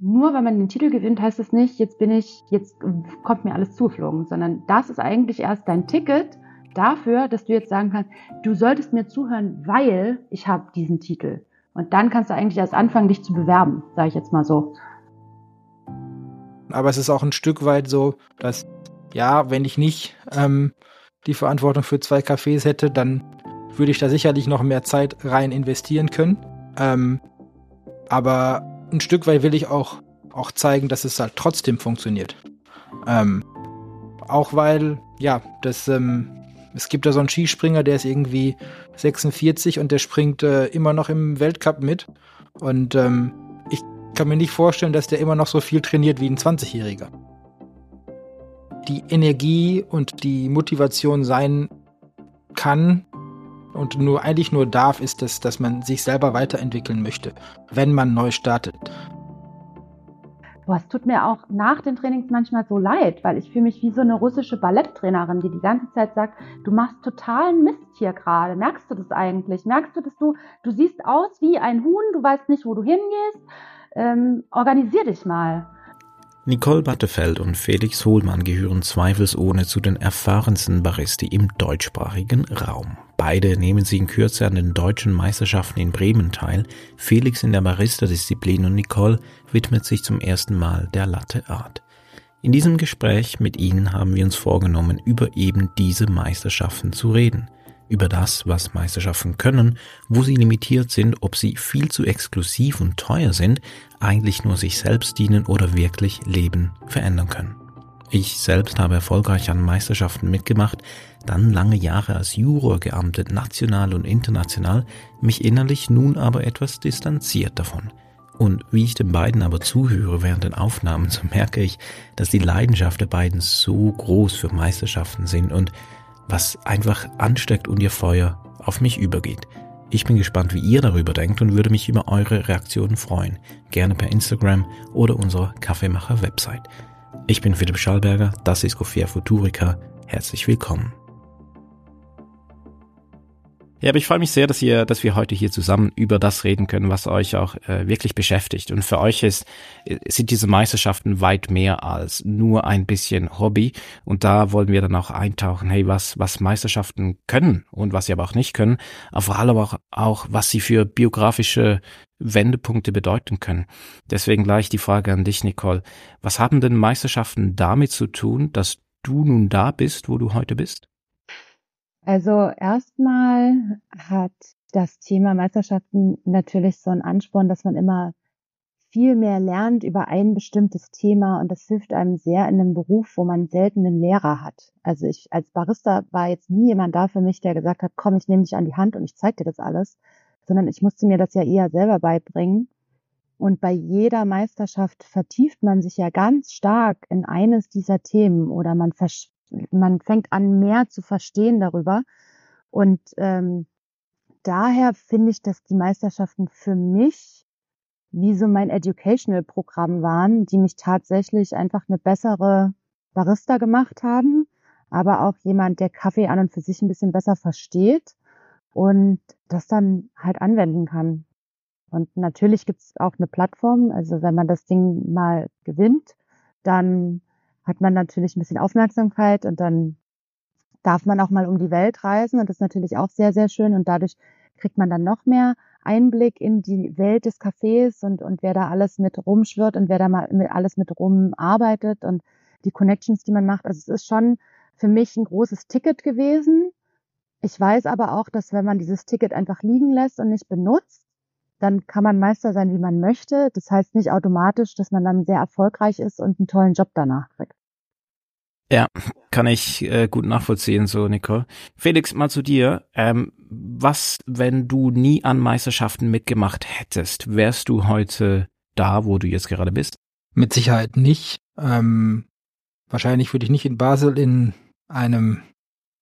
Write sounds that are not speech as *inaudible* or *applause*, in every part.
nur wenn man den Titel gewinnt, heißt es nicht, jetzt bin ich, jetzt kommt mir alles zuflogen, sondern das ist eigentlich erst dein Ticket dafür, dass du jetzt sagen kannst, du solltest mir zuhören, weil ich habe diesen Titel. Und dann kannst du eigentlich erst anfangen, dich zu bewerben, sage ich jetzt mal so. Aber es ist auch ein Stück weit so, dass ja, wenn ich nicht ähm, die Verantwortung für zwei Cafés hätte, dann würde ich da sicherlich noch mehr Zeit rein investieren können. Ähm, aber ein Stück weit will ich auch, auch zeigen, dass es halt trotzdem funktioniert. Ähm, auch weil, ja, das, ähm, es gibt da so einen Skispringer, der ist irgendwie 46 und der springt äh, immer noch im Weltcup mit. Und ähm, ich kann mir nicht vorstellen, dass der immer noch so viel trainiert wie ein 20-Jähriger. Die Energie und die Motivation sein kann und nur eigentlich nur darf, ist es, dass man sich selber weiterentwickeln möchte, wenn man neu startet. Boah, es tut mir auch nach den Trainings manchmal so leid, weil ich fühle mich wie so eine russische Balletttrainerin, die die ganze Zeit sagt, du machst totalen Mist hier gerade. Merkst du das eigentlich? Merkst du, dass du, du siehst aus wie ein Huhn, du weißt nicht, wo du hingehst? Ähm, organisier dich mal. Nicole Battefeld und Felix Hohlmann gehören zweifelsohne zu den erfahrensten Baristi im deutschsprachigen Raum. Beide nehmen sie in Kürze an den deutschen Meisterschaften in Bremen teil. Felix in der Barista-Disziplin und Nicole widmet sich zum ersten Mal der Latte Art. In diesem Gespräch mit ihnen haben wir uns vorgenommen, über eben diese Meisterschaften zu reden. Über das, was Meisterschaften können, wo sie limitiert sind, ob sie viel zu exklusiv und teuer sind, eigentlich nur sich selbst dienen oder wirklich Leben verändern können. Ich selbst habe erfolgreich an Meisterschaften mitgemacht, dann lange Jahre als Juror geamtet, national und international, mich innerlich nun aber etwas distanziert davon. Und wie ich den beiden aber zuhöre während den Aufnahmen, so merke ich, dass die Leidenschaft der beiden so groß für Meisterschaften sind und was einfach ansteckt und ihr Feuer auf mich übergeht. Ich bin gespannt, wie ihr darüber denkt und würde mich über eure Reaktionen freuen. Gerne per Instagram oder unserer Kaffeemacher-Website. Ich bin Philipp Schallberger, das ist Coffea Futurica. Herzlich willkommen. Ja, aber ich freue mich sehr, dass ihr, dass wir heute hier zusammen über das reden können, was euch auch äh, wirklich beschäftigt. Und für euch ist, äh, sind diese Meisterschaften weit mehr als nur ein bisschen Hobby. Und da wollen wir dann auch eintauchen, hey, was, was Meisterschaften können und was sie aber auch nicht können, aber vor allem auch, auch, was sie für biografische Wendepunkte bedeuten können. Deswegen gleich die Frage an dich, Nicole. Was haben denn Meisterschaften damit zu tun, dass du nun da bist, wo du heute bist? Also erstmal hat das Thema Meisterschaften natürlich so einen Ansporn, dass man immer viel mehr lernt über ein bestimmtes Thema und das hilft einem sehr in einem Beruf, wo man selten einen Lehrer hat. Also ich als Barista war jetzt nie jemand da für mich, der gesagt hat, komm, ich nehme dich an die Hand und ich zeig dir das alles, sondern ich musste mir das ja eher selber beibringen. Und bei jeder Meisterschaft vertieft man sich ja ganz stark in eines dieser Themen oder man man fängt an, mehr zu verstehen darüber. Und ähm, daher finde ich, dass die Meisterschaften für mich wie so mein Educational-Programm waren, die mich tatsächlich einfach eine bessere Barista gemacht haben, aber auch jemand, der Kaffee an und für sich ein bisschen besser versteht und das dann halt anwenden kann. Und natürlich gibt es auch eine Plattform, also wenn man das Ding mal gewinnt, dann hat man natürlich ein bisschen Aufmerksamkeit und dann darf man auch mal um die Welt reisen und das ist natürlich auch sehr, sehr schön und dadurch kriegt man dann noch mehr Einblick in die Welt des Cafés und, und wer da alles mit rumschwirrt und wer da mal mit, alles mit rumarbeitet und die Connections, die man macht. Also es ist schon für mich ein großes Ticket gewesen. Ich weiß aber auch, dass wenn man dieses Ticket einfach liegen lässt und nicht benutzt, dann kann man Meister sein, wie man möchte. Das heißt nicht automatisch, dass man dann sehr erfolgreich ist und einen tollen Job danach kriegt. Ja, kann ich äh, gut nachvollziehen, so Nicole. Felix, mal zu dir. Ähm, was, wenn du nie an Meisterschaften mitgemacht hättest, wärst du heute da, wo du jetzt gerade bist? Mit Sicherheit nicht. Ähm, wahrscheinlich würde ich nicht in Basel in einem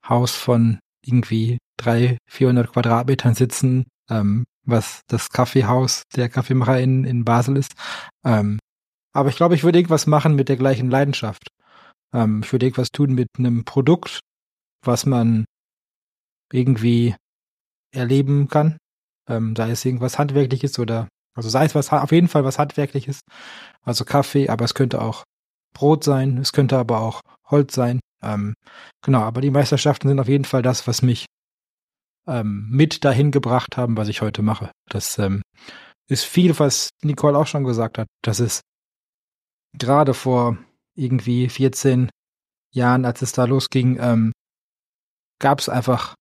Haus von irgendwie drei, vierhundert Quadratmetern sitzen, ähm, was das Kaffeehaus der Kaffeemacher in, in Basel ist. Ähm, aber ich glaube, ich würde irgendwas machen mit der gleichen Leidenschaft. Ähm, ich würde irgendwas tun mit einem Produkt, was man irgendwie erleben kann. Ähm, sei es irgendwas Handwerkliches oder Also sei es was, auf jeden Fall was handwerkliches, also Kaffee, aber es könnte auch Brot sein, es könnte aber auch Holz sein. Ähm, genau, aber die Meisterschaften sind auf jeden Fall das, was mich ähm, mit dahin gebracht haben, was ich heute mache. Das ähm, ist viel, was Nicole auch schon gesagt hat. Das ist gerade vor irgendwie 14 Jahren, als es da losging, ähm, gab es einfach,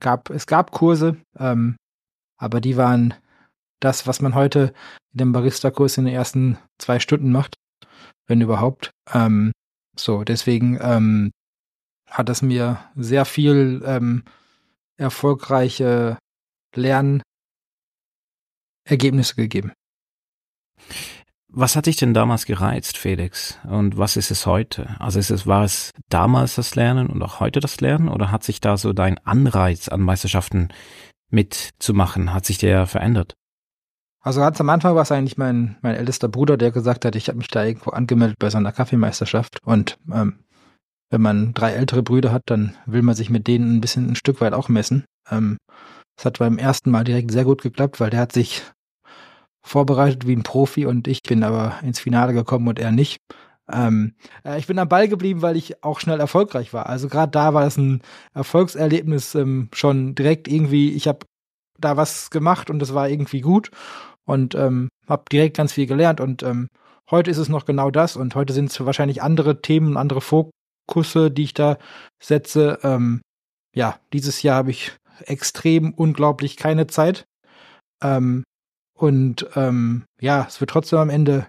gab, es gab Kurse, ähm, aber die waren das, was man heute in dem Barista-Kurs in den ersten zwei Stunden macht, wenn überhaupt. Ähm, so, deswegen ähm, hat es mir sehr viel ähm, erfolgreiche Lernergebnisse gegeben. Was hat dich denn damals gereizt, Felix? Und was ist es heute? Also ist es, war es damals das Lernen und auch heute das Lernen? Oder hat sich da so dein Anreiz an Meisterschaften mitzumachen, hat sich der verändert? Also ganz am Anfang war es eigentlich mein, mein ältester Bruder, der gesagt hat, ich habe mich da irgendwo angemeldet bei so einer Kaffeemeisterschaft. Und ähm, wenn man drei ältere Brüder hat, dann will man sich mit denen ein bisschen ein Stück weit auch messen. Ähm, das hat beim ersten Mal direkt sehr gut geklappt, weil der hat sich vorbereitet wie ein Profi und ich bin aber ins Finale gekommen und er nicht. Ähm, äh, ich bin am Ball geblieben, weil ich auch schnell erfolgreich war. Also gerade da war es ein Erfolgserlebnis ähm, schon direkt irgendwie. Ich habe da was gemacht und es war irgendwie gut und ähm, habe direkt ganz viel gelernt und ähm, heute ist es noch genau das und heute sind es wahrscheinlich andere Themen, andere Fokusse, die ich da setze. Ähm, ja, dieses Jahr habe ich extrem unglaublich keine Zeit. Ähm, und ähm, ja, es wird trotzdem am Ende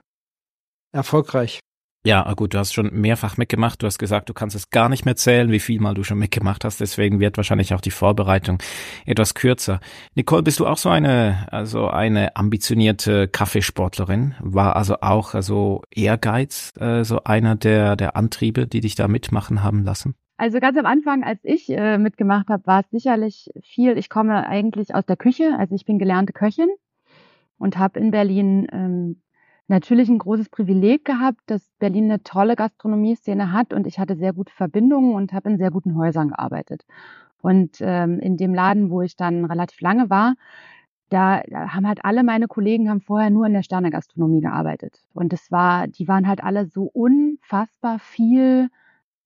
erfolgreich. Ja, ah, gut, du hast schon mehrfach mitgemacht. Du hast gesagt, du kannst es gar nicht mehr zählen, wie viel mal du schon mitgemacht hast. Deswegen wird wahrscheinlich auch die Vorbereitung etwas kürzer. Nicole, bist du auch so eine, also eine ambitionierte Kaffeesportlerin? War also auch also Ehrgeiz äh, so einer der, der Antriebe, die dich da mitmachen haben lassen? Also ganz am Anfang, als ich äh, mitgemacht habe, war es sicherlich viel. Ich komme eigentlich aus der Küche, also ich bin gelernte Köchin und habe in Berlin ähm, natürlich ein großes Privileg gehabt, dass Berlin eine tolle Gastronomie-Szene hat und ich hatte sehr gute Verbindungen und habe in sehr guten Häusern gearbeitet. Und ähm, in dem Laden, wo ich dann relativ lange war, da, da haben halt alle meine Kollegen haben vorher nur in der Sternegastronomie gearbeitet. Und es war, die waren halt alle so unfassbar viel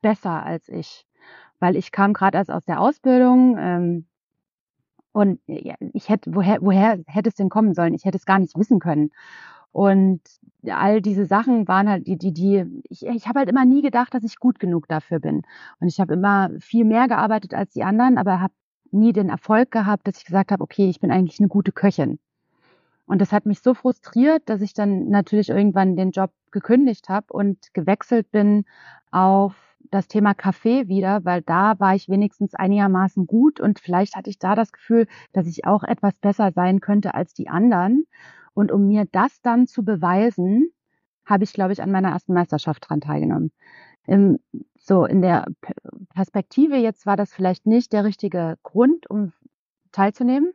besser als ich. Weil ich kam gerade erst aus der Ausbildung, ähm, und ich hätte, woher, woher hätte es denn kommen sollen? Ich hätte es gar nicht wissen können. Und all diese Sachen waren halt die, die, die, ich, ich habe halt immer nie gedacht, dass ich gut genug dafür bin. Und ich habe immer viel mehr gearbeitet als die anderen, aber habe nie den Erfolg gehabt, dass ich gesagt habe, okay, ich bin eigentlich eine gute Köchin. Und das hat mich so frustriert, dass ich dann natürlich irgendwann den Job gekündigt habe und gewechselt bin auf das Thema Kaffee wieder, weil da war ich wenigstens einigermaßen gut und vielleicht hatte ich da das Gefühl, dass ich auch etwas besser sein könnte als die anderen. Und um mir das dann zu beweisen, habe ich, glaube ich, an meiner ersten Meisterschaft dran teilgenommen. Im, so in der Perspektive jetzt war das vielleicht nicht der richtige Grund, um teilzunehmen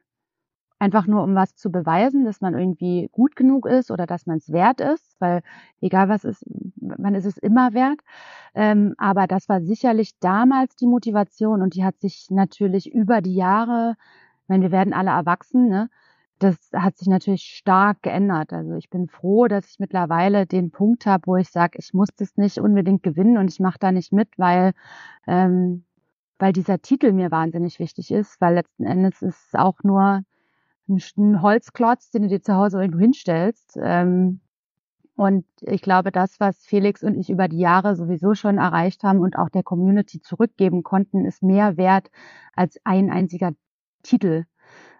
einfach nur um was zu beweisen, dass man irgendwie gut genug ist oder dass man es wert ist, weil egal was ist, man ist es immer wert. Ähm, aber das war sicherlich damals die Motivation und die hat sich natürlich über die Jahre, ich meine, wir werden alle erwachsen, ne? Das hat sich natürlich stark geändert. Also ich bin froh, dass ich mittlerweile den Punkt habe, wo ich sage, ich muss das nicht unbedingt gewinnen und ich mache da nicht mit, weil ähm, weil dieser Titel mir wahnsinnig wichtig ist, weil letzten Endes ist es auch nur ein Holzklotz, den du dir zu Hause irgendwo hinstellst. Ähm, und ich glaube, das, was Felix und ich über die Jahre sowieso schon erreicht haben und auch der Community zurückgeben konnten, ist mehr wert als ein einziger Titel.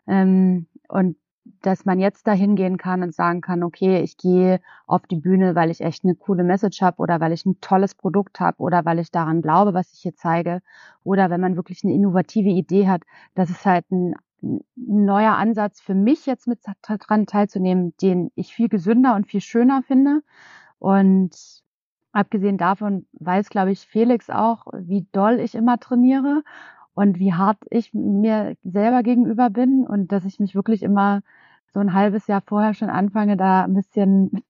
Ähm, und dass man jetzt dahin gehen kann und sagen kann, okay, ich gehe auf die Bühne, weil ich echt eine coole Message habe oder weil ich ein tolles Produkt habe oder weil ich daran glaube, was ich hier zeige oder wenn man wirklich eine innovative Idee hat, das ist halt ein ein neuer Ansatz für mich jetzt mit dran teilzunehmen, den ich viel gesünder und viel schöner finde. Und abgesehen davon weiß, glaube ich, Felix auch, wie doll ich immer trainiere und wie hart ich mir selber gegenüber bin und dass ich mich wirklich immer so ein halbes Jahr vorher schon anfange, da ein bisschen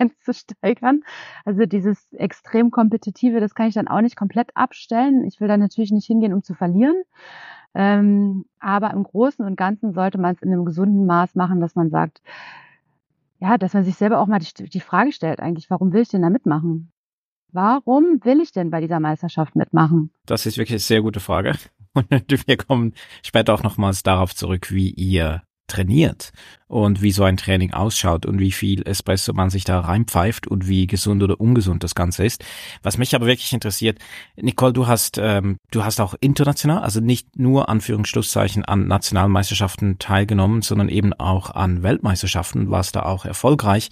*laughs* zu steigern. Also dieses extrem kompetitive, das kann ich dann auch nicht komplett abstellen. Ich will da natürlich nicht hingehen, um zu verlieren. Ähm, aber im Großen und Ganzen sollte man es in einem gesunden Maß machen, dass man sagt, ja, dass man sich selber auch mal die, die Frage stellt, eigentlich, warum will ich denn da mitmachen? Warum will ich denn bei dieser Meisterschaft mitmachen? Das ist wirklich eine sehr gute Frage. *laughs* Und wir kommen später auch nochmals darauf zurück, wie ihr trainiert und wie so ein Training ausschaut und wie viel Espresso man sich da reinpfeift und wie gesund oder ungesund das Ganze ist. Was mich aber wirklich interessiert, Nicole, du hast ähm, du hast auch international, also nicht nur Anführungsschlusszeichen an Nationalmeisterschaften teilgenommen, sondern eben auch an Weltmeisterschaften, warst da auch erfolgreich.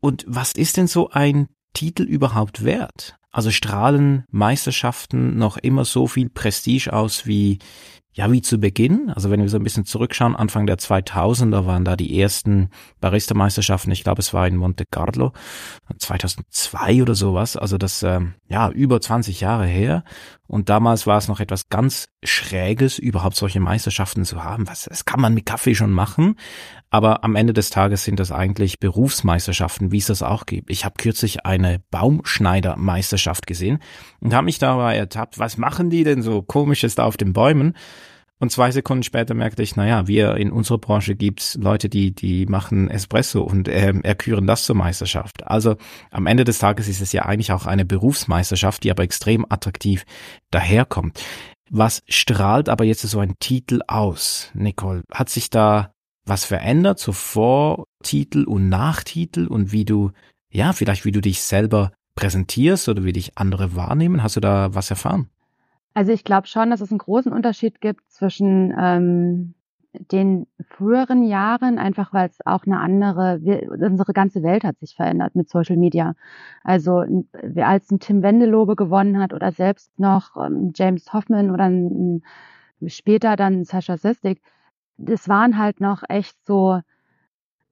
Und was ist denn so ein Titel überhaupt wert? Also strahlen Meisterschaften noch immer so viel Prestige aus wie ja, wie zu Beginn, also wenn wir so ein bisschen zurückschauen, Anfang der 2000er waren da die ersten Barista-Meisterschaften, ich glaube es war in Monte Carlo, 2002 oder sowas, also das, ähm, ja, über 20 Jahre her. Und damals war es noch etwas ganz Schräges, überhaupt solche Meisterschaften zu haben, was, das kann man mit Kaffee schon machen, aber am Ende des Tages sind das eigentlich Berufsmeisterschaften, wie es das auch gibt. Ich habe kürzlich eine Baumschneidermeisterschaft gesehen und habe mich dabei ertappt, was machen die denn so komisches da auf den Bäumen? Und zwei Sekunden später merkte ich, naja, wir in unserer Branche gibt's Leute, die, die machen Espresso und äh, erküren das zur Meisterschaft. Also am Ende des Tages ist es ja eigentlich auch eine Berufsmeisterschaft, die aber extrem attraktiv daherkommt. Was strahlt aber jetzt so ein Titel aus, Nicole? Hat sich da was verändert, so Vortitel und Nachtitel und wie du, ja, vielleicht wie du dich selber präsentierst oder wie dich andere wahrnehmen? Hast du da was erfahren? Also ich glaube schon, dass es einen großen Unterschied gibt zwischen ähm, den früheren Jahren, einfach weil es auch eine andere, wir, unsere ganze Welt hat sich verändert mit Social Media. Also als ein Tim Wendelobe gewonnen hat oder selbst noch ähm, James Hoffman oder ein, später dann Sascha Sestik, das waren halt noch echt so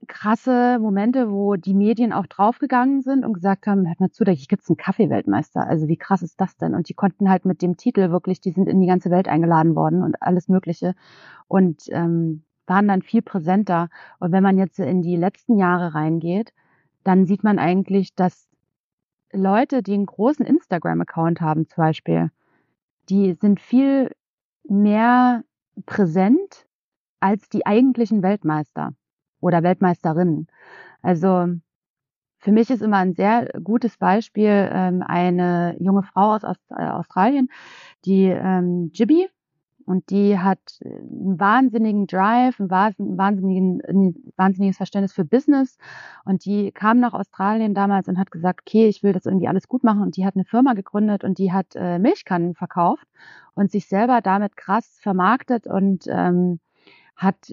krasse Momente, wo die Medien auch draufgegangen sind und gesagt haben, hört mal zu, da gibt's einen Kaffeeweltmeister. Also wie krass ist das denn? Und die konnten halt mit dem Titel wirklich, die sind in die ganze Welt eingeladen worden und alles Mögliche und ähm, waren dann viel präsenter. Und wenn man jetzt in die letzten Jahre reingeht, dann sieht man eigentlich, dass Leute, die einen großen Instagram-Account haben zum Beispiel, die sind viel mehr präsent als die eigentlichen Weltmeister oder Weltmeisterinnen. Also für mich ist immer ein sehr gutes Beispiel ähm, eine junge Frau aus Aust äh, Australien, die ähm, Jibby, und die hat einen wahnsinnigen Drive, ein wahnsinnigen, ein wahnsinniges Verständnis für Business. Und die kam nach Australien damals und hat gesagt, okay, ich will das irgendwie alles gut machen. Und die hat eine Firma gegründet und die hat äh, Milchkannen verkauft und sich selber damit krass vermarktet und ähm, hat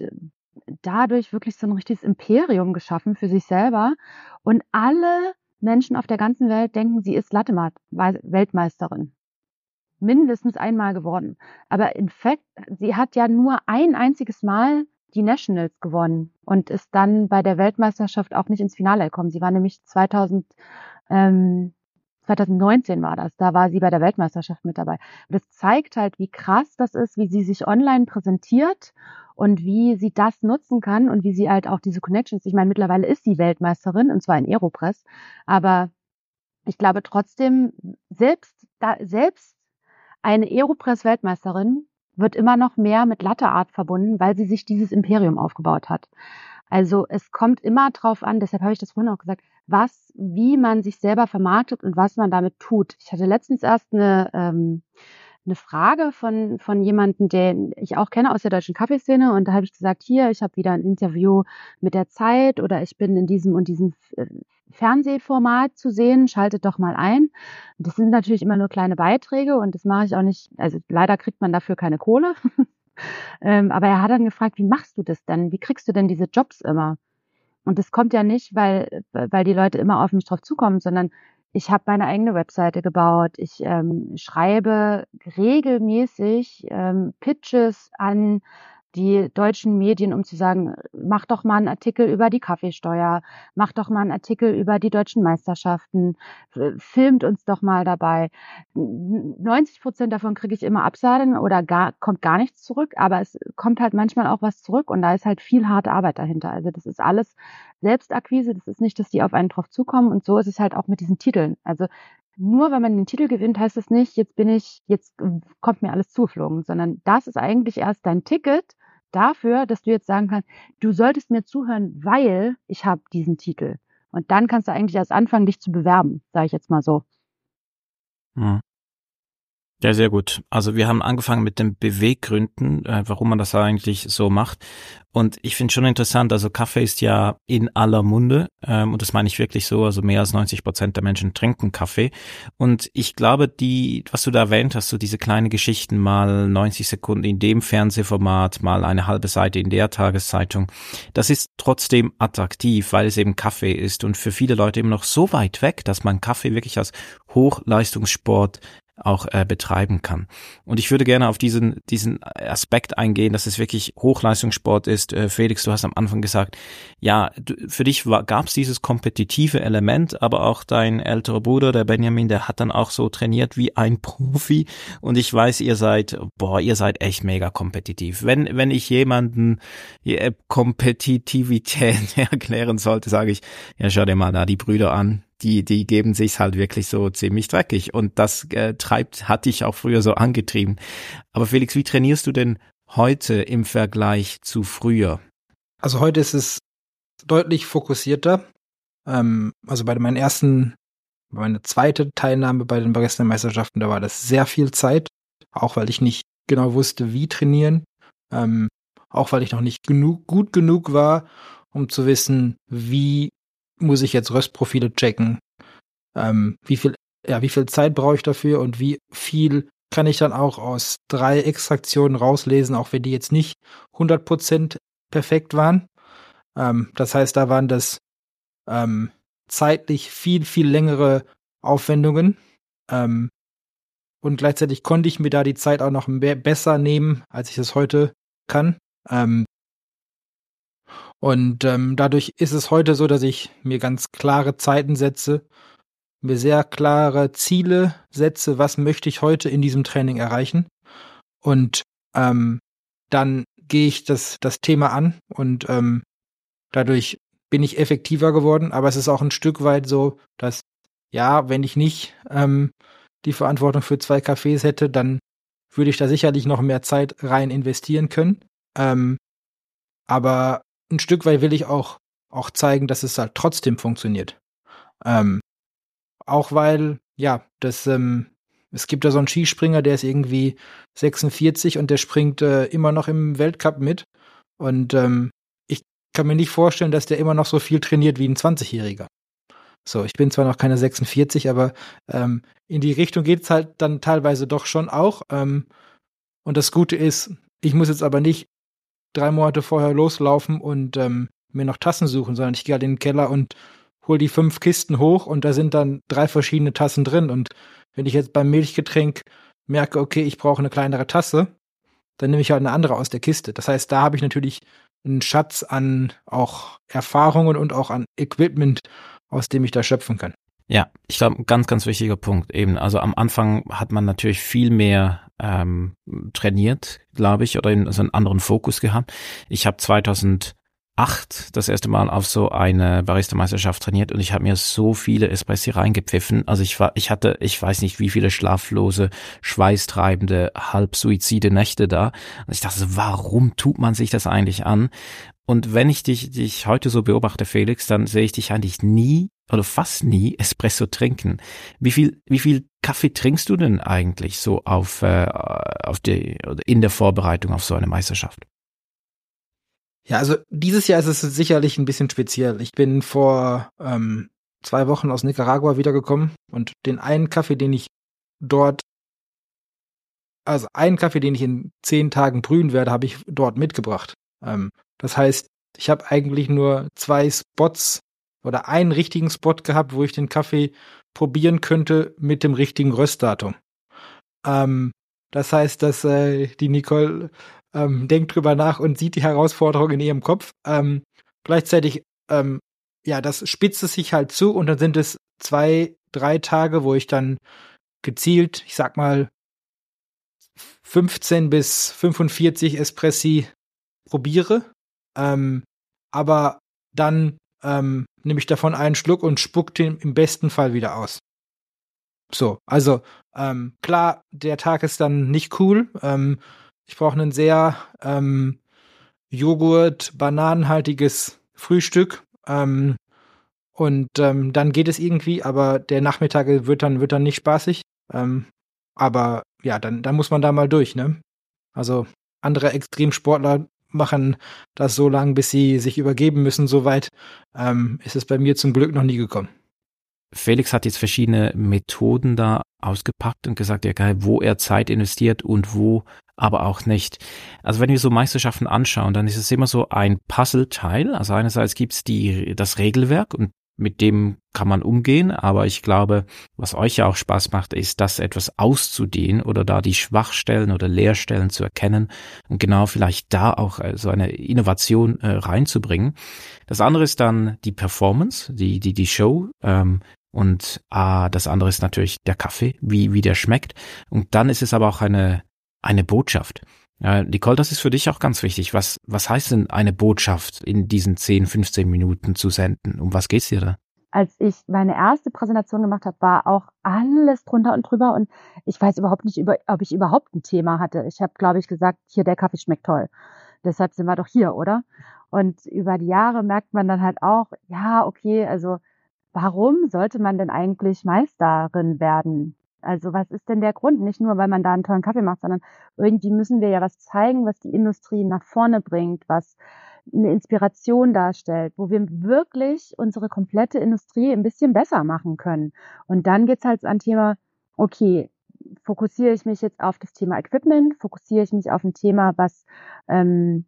dadurch wirklich so ein richtiges Imperium geschaffen für sich selber. Und alle Menschen auf der ganzen Welt denken, sie ist Latte Weltmeisterin. Mindestens einmal geworden. Aber in fact, sie hat ja nur ein einziges Mal die Nationals gewonnen und ist dann bei der Weltmeisterschaft auch nicht ins Finale gekommen. Sie war nämlich 2000, ähm, 2019 war das. Da war sie bei der Weltmeisterschaft mit dabei. Das zeigt halt, wie krass das ist, wie sie sich online präsentiert und wie sie das nutzen kann und wie sie halt auch diese Connections, ich meine, mittlerweile ist sie Weltmeisterin und zwar in Aeropress, aber ich glaube trotzdem, selbst, da, selbst eine Aeropress-Weltmeisterin wird immer noch mehr mit Latteart verbunden, weil sie sich dieses Imperium aufgebaut hat. Also es kommt immer drauf an, deshalb habe ich das vorhin auch gesagt, was, wie man sich selber vermarktet und was man damit tut. Ich hatte letztens erst eine ähm, eine Frage von, von jemandem, den ich auch kenne aus der deutschen Kaffeeszene. Und da habe ich gesagt, hier, ich habe wieder ein Interview mit der Zeit oder ich bin in diesem und diesem äh, Fernsehformat zu sehen, schaltet doch mal ein. Das sind natürlich immer nur kleine Beiträge und das mache ich auch nicht, also leider kriegt man dafür keine Kohle. *laughs* ähm, aber er hat dann gefragt, wie machst du das denn? Wie kriegst du denn diese Jobs immer? Und das kommt ja nicht, weil, weil die Leute immer auf mich drauf zukommen, sondern ich habe meine eigene Webseite gebaut. Ich ähm, schreibe regelmäßig ähm, Pitches an die deutschen Medien, um zu sagen, mach doch mal einen Artikel über die Kaffeesteuer, mach doch mal einen Artikel über die deutschen Meisterschaften, filmt uns doch mal dabei. 90 Prozent davon kriege ich immer Absagen oder gar, kommt gar nichts zurück, aber es kommt halt manchmal auch was zurück und da ist halt viel harte Arbeit dahinter. Also das ist alles Selbstakquise, das ist nicht, dass die auf einen drauf zukommen und so ist es halt auch mit diesen Titeln. Also nur wenn man den Titel gewinnt, heißt es nicht, jetzt bin ich, jetzt kommt mir alles zuflogen, sondern das ist eigentlich erst dein Ticket dafür, dass du jetzt sagen kannst, du solltest mir zuhören, weil ich habe diesen Titel. Und dann kannst du eigentlich erst anfangen, dich zu bewerben, sage ich jetzt mal so. Hm. Ja, sehr gut. Also wir haben angefangen mit den Beweggründen, äh, warum man das eigentlich so macht. Und ich finde schon interessant, also Kaffee ist ja in aller Munde ähm, und das meine ich wirklich so, also mehr als 90 Prozent der Menschen trinken Kaffee. Und ich glaube, die, was du da erwähnt hast, so diese kleinen Geschichten, mal 90 Sekunden in dem Fernsehformat, mal eine halbe Seite in der Tageszeitung, das ist trotzdem attraktiv, weil es eben Kaffee ist und für viele Leute eben noch so weit weg, dass man Kaffee wirklich als Hochleistungssport auch äh, betreiben kann. Und ich würde gerne auf diesen, diesen Aspekt eingehen, dass es wirklich Hochleistungssport ist. Äh, Felix, du hast am Anfang gesagt, ja, du, für dich gab es dieses kompetitive Element, aber auch dein älterer Bruder, der Benjamin, der hat dann auch so trainiert wie ein Profi. Und ich weiß, ihr seid, boah, ihr seid echt mega kompetitiv. Wenn, wenn ich jemanden äh, Kompetitivität *laughs* erklären sollte, sage ich, ja, schau dir mal da die Brüder an die, die geben sich halt wirklich so ziemlich dreckig. Und das äh, treibt, hat dich auch früher so angetrieben. Aber Felix, wie trainierst du denn heute im Vergleich zu früher? Also heute ist es deutlich fokussierter. Ähm, also bei meinen ersten, meine zweite Teilnahme bei den Barista-Meisterschaften, da war das sehr viel Zeit. Auch weil ich nicht genau wusste, wie trainieren. Ähm, auch weil ich noch nicht genug, gut genug war, um zu wissen, wie muss ich jetzt Röstprofile checken? Ähm, wie viel, ja, wie viel Zeit brauche ich dafür und wie viel kann ich dann auch aus drei Extraktionen rauslesen, auch wenn die jetzt nicht 100% perfekt waren. Ähm, das heißt, da waren das ähm, zeitlich viel, viel längere Aufwendungen. Ähm, und gleichzeitig konnte ich mir da die Zeit auch noch besser nehmen, als ich es heute kann. Ähm, und ähm, dadurch ist es heute so, dass ich mir ganz klare Zeiten setze, mir sehr klare Ziele setze, was möchte ich heute in diesem Training erreichen. Und ähm, dann gehe ich das, das Thema an und ähm, dadurch bin ich effektiver geworden. Aber es ist auch ein Stück weit so, dass ja, wenn ich nicht ähm, die Verantwortung für zwei Cafés hätte, dann würde ich da sicherlich noch mehr Zeit rein investieren können. Ähm, aber ein Stück weit will ich auch, auch zeigen, dass es halt trotzdem funktioniert. Ähm, auch weil, ja, das, ähm, es gibt da so einen Skispringer, der ist irgendwie 46 und der springt äh, immer noch im Weltcup mit. Und ähm, ich kann mir nicht vorstellen, dass der immer noch so viel trainiert wie ein 20-Jähriger. So, ich bin zwar noch keine 46, aber ähm, in die Richtung geht's halt dann teilweise doch schon auch. Ähm, und das Gute ist, ich muss jetzt aber nicht drei Monate vorher loslaufen und ähm, mir noch Tassen suchen, sondern ich gehe halt in den Keller und hol die fünf Kisten hoch und da sind dann drei verschiedene Tassen drin. Und wenn ich jetzt beim Milchgetränk merke, okay, ich brauche eine kleinere Tasse, dann nehme ich halt eine andere aus der Kiste. Das heißt, da habe ich natürlich einen Schatz an auch Erfahrungen und auch an Equipment, aus dem ich da schöpfen kann. Ja, ich glaube, ganz, ganz wichtiger Punkt eben. Also am Anfang hat man natürlich viel mehr ähm, trainiert, glaube ich, oder in, also einen anderen Fokus gehabt. Ich habe 2008 das erste Mal auf so eine Barista-Meisterschaft trainiert und ich habe mir so viele Espressi reingepfiffen. Also ich war, ich hatte, ich weiß nicht, wie viele schlaflose, schweißtreibende, halb suizide Nächte da. Und ich dachte, warum tut man sich das eigentlich an? Und wenn ich dich, dich heute so beobachte, Felix, dann sehe ich dich eigentlich nie oder fast nie Espresso trinken. Wie viel, wie viel Kaffee trinkst du denn eigentlich so auf, äh, auf die, in der Vorbereitung auf so eine Meisterschaft? Ja, also dieses Jahr ist es sicherlich ein bisschen speziell. Ich bin vor ähm, zwei Wochen aus Nicaragua wiedergekommen und den einen Kaffee, den ich dort, also einen Kaffee, den ich in zehn Tagen brühen werde, habe ich dort mitgebracht. Ähm, das heißt, ich habe eigentlich nur zwei Spots oder einen richtigen Spot gehabt, wo ich den Kaffee probieren könnte mit dem richtigen Röstdatum. Ähm, das heißt, dass äh, die Nicole ähm, denkt drüber nach und sieht die Herausforderung in ihrem Kopf. Ähm, gleichzeitig, ähm, ja, das spitzt es sich halt zu und dann sind es zwei, drei Tage, wo ich dann gezielt, ich sag mal, 15 bis 45 Espressi probiere. Ähm, aber dann ähm, nehme ich davon einen Schluck und spuck den im besten Fall wieder aus. So, also ähm, klar, der Tag ist dann nicht cool. Ähm, ich brauche einen sehr ähm, Joghurt, bananenhaltiges Frühstück. Ähm, und ähm, dann geht es irgendwie, aber der Nachmittag wird dann, wird dann nicht spaßig. Ähm, aber ja, dann, dann muss man da mal durch, ne? Also andere Extremsportler machen das so lange, bis sie sich übergeben müssen. Soweit ähm, ist es bei mir zum Glück noch nie gekommen. Felix hat jetzt verschiedene Methoden da ausgepackt und gesagt, ja geil, wo er Zeit investiert und wo aber auch nicht. Also wenn wir so Meisterschaften anschauen, dann ist es immer so ein Puzzleteil. Also einerseits gibt's die das Regelwerk und mit dem kann man umgehen, aber ich glaube, was euch ja auch Spaß macht, ist, das etwas auszudehnen oder da die Schwachstellen oder Leerstellen zu erkennen und genau vielleicht da auch äh, so eine Innovation äh, reinzubringen. Das andere ist dann die Performance, die die die Show ähm, und ah, das andere ist natürlich der Kaffee, wie wie der schmeckt und dann ist es aber auch eine eine Botschaft. Ja, Nicole, das ist für dich auch ganz wichtig. Was, was heißt denn eine Botschaft in diesen 10, 15 Minuten zu senden? Um was geht's dir da? Als ich meine erste Präsentation gemacht habe, war auch alles drunter und drüber und ich weiß überhaupt nicht, über, ob ich überhaupt ein Thema hatte. Ich habe, glaube ich, gesagt, hier der Kaffee schmeckt toll. Deshalb sind wir doch hier, oder? Und über die Jahre merkt man dann halt auch, ja, okay, also warum sollte man denn eigentlich Meisterin werden? Also was ist denn der Grund? Nicht nur, weil man da einen tollen Kaffee macht, sondern irgendwie müssen wir ja was zeigen, was die Industrie nach vorne bringt, was eine Inspiration darstellt, wo wir wirklich unsere komplette Industrie ein bisschen besser machen können. Und dann geht's halt an Thema, okay, fokussiere ich mich jetzt auf das Thema Equipment, fokussiere ich mich auf ein Thema, was ähm,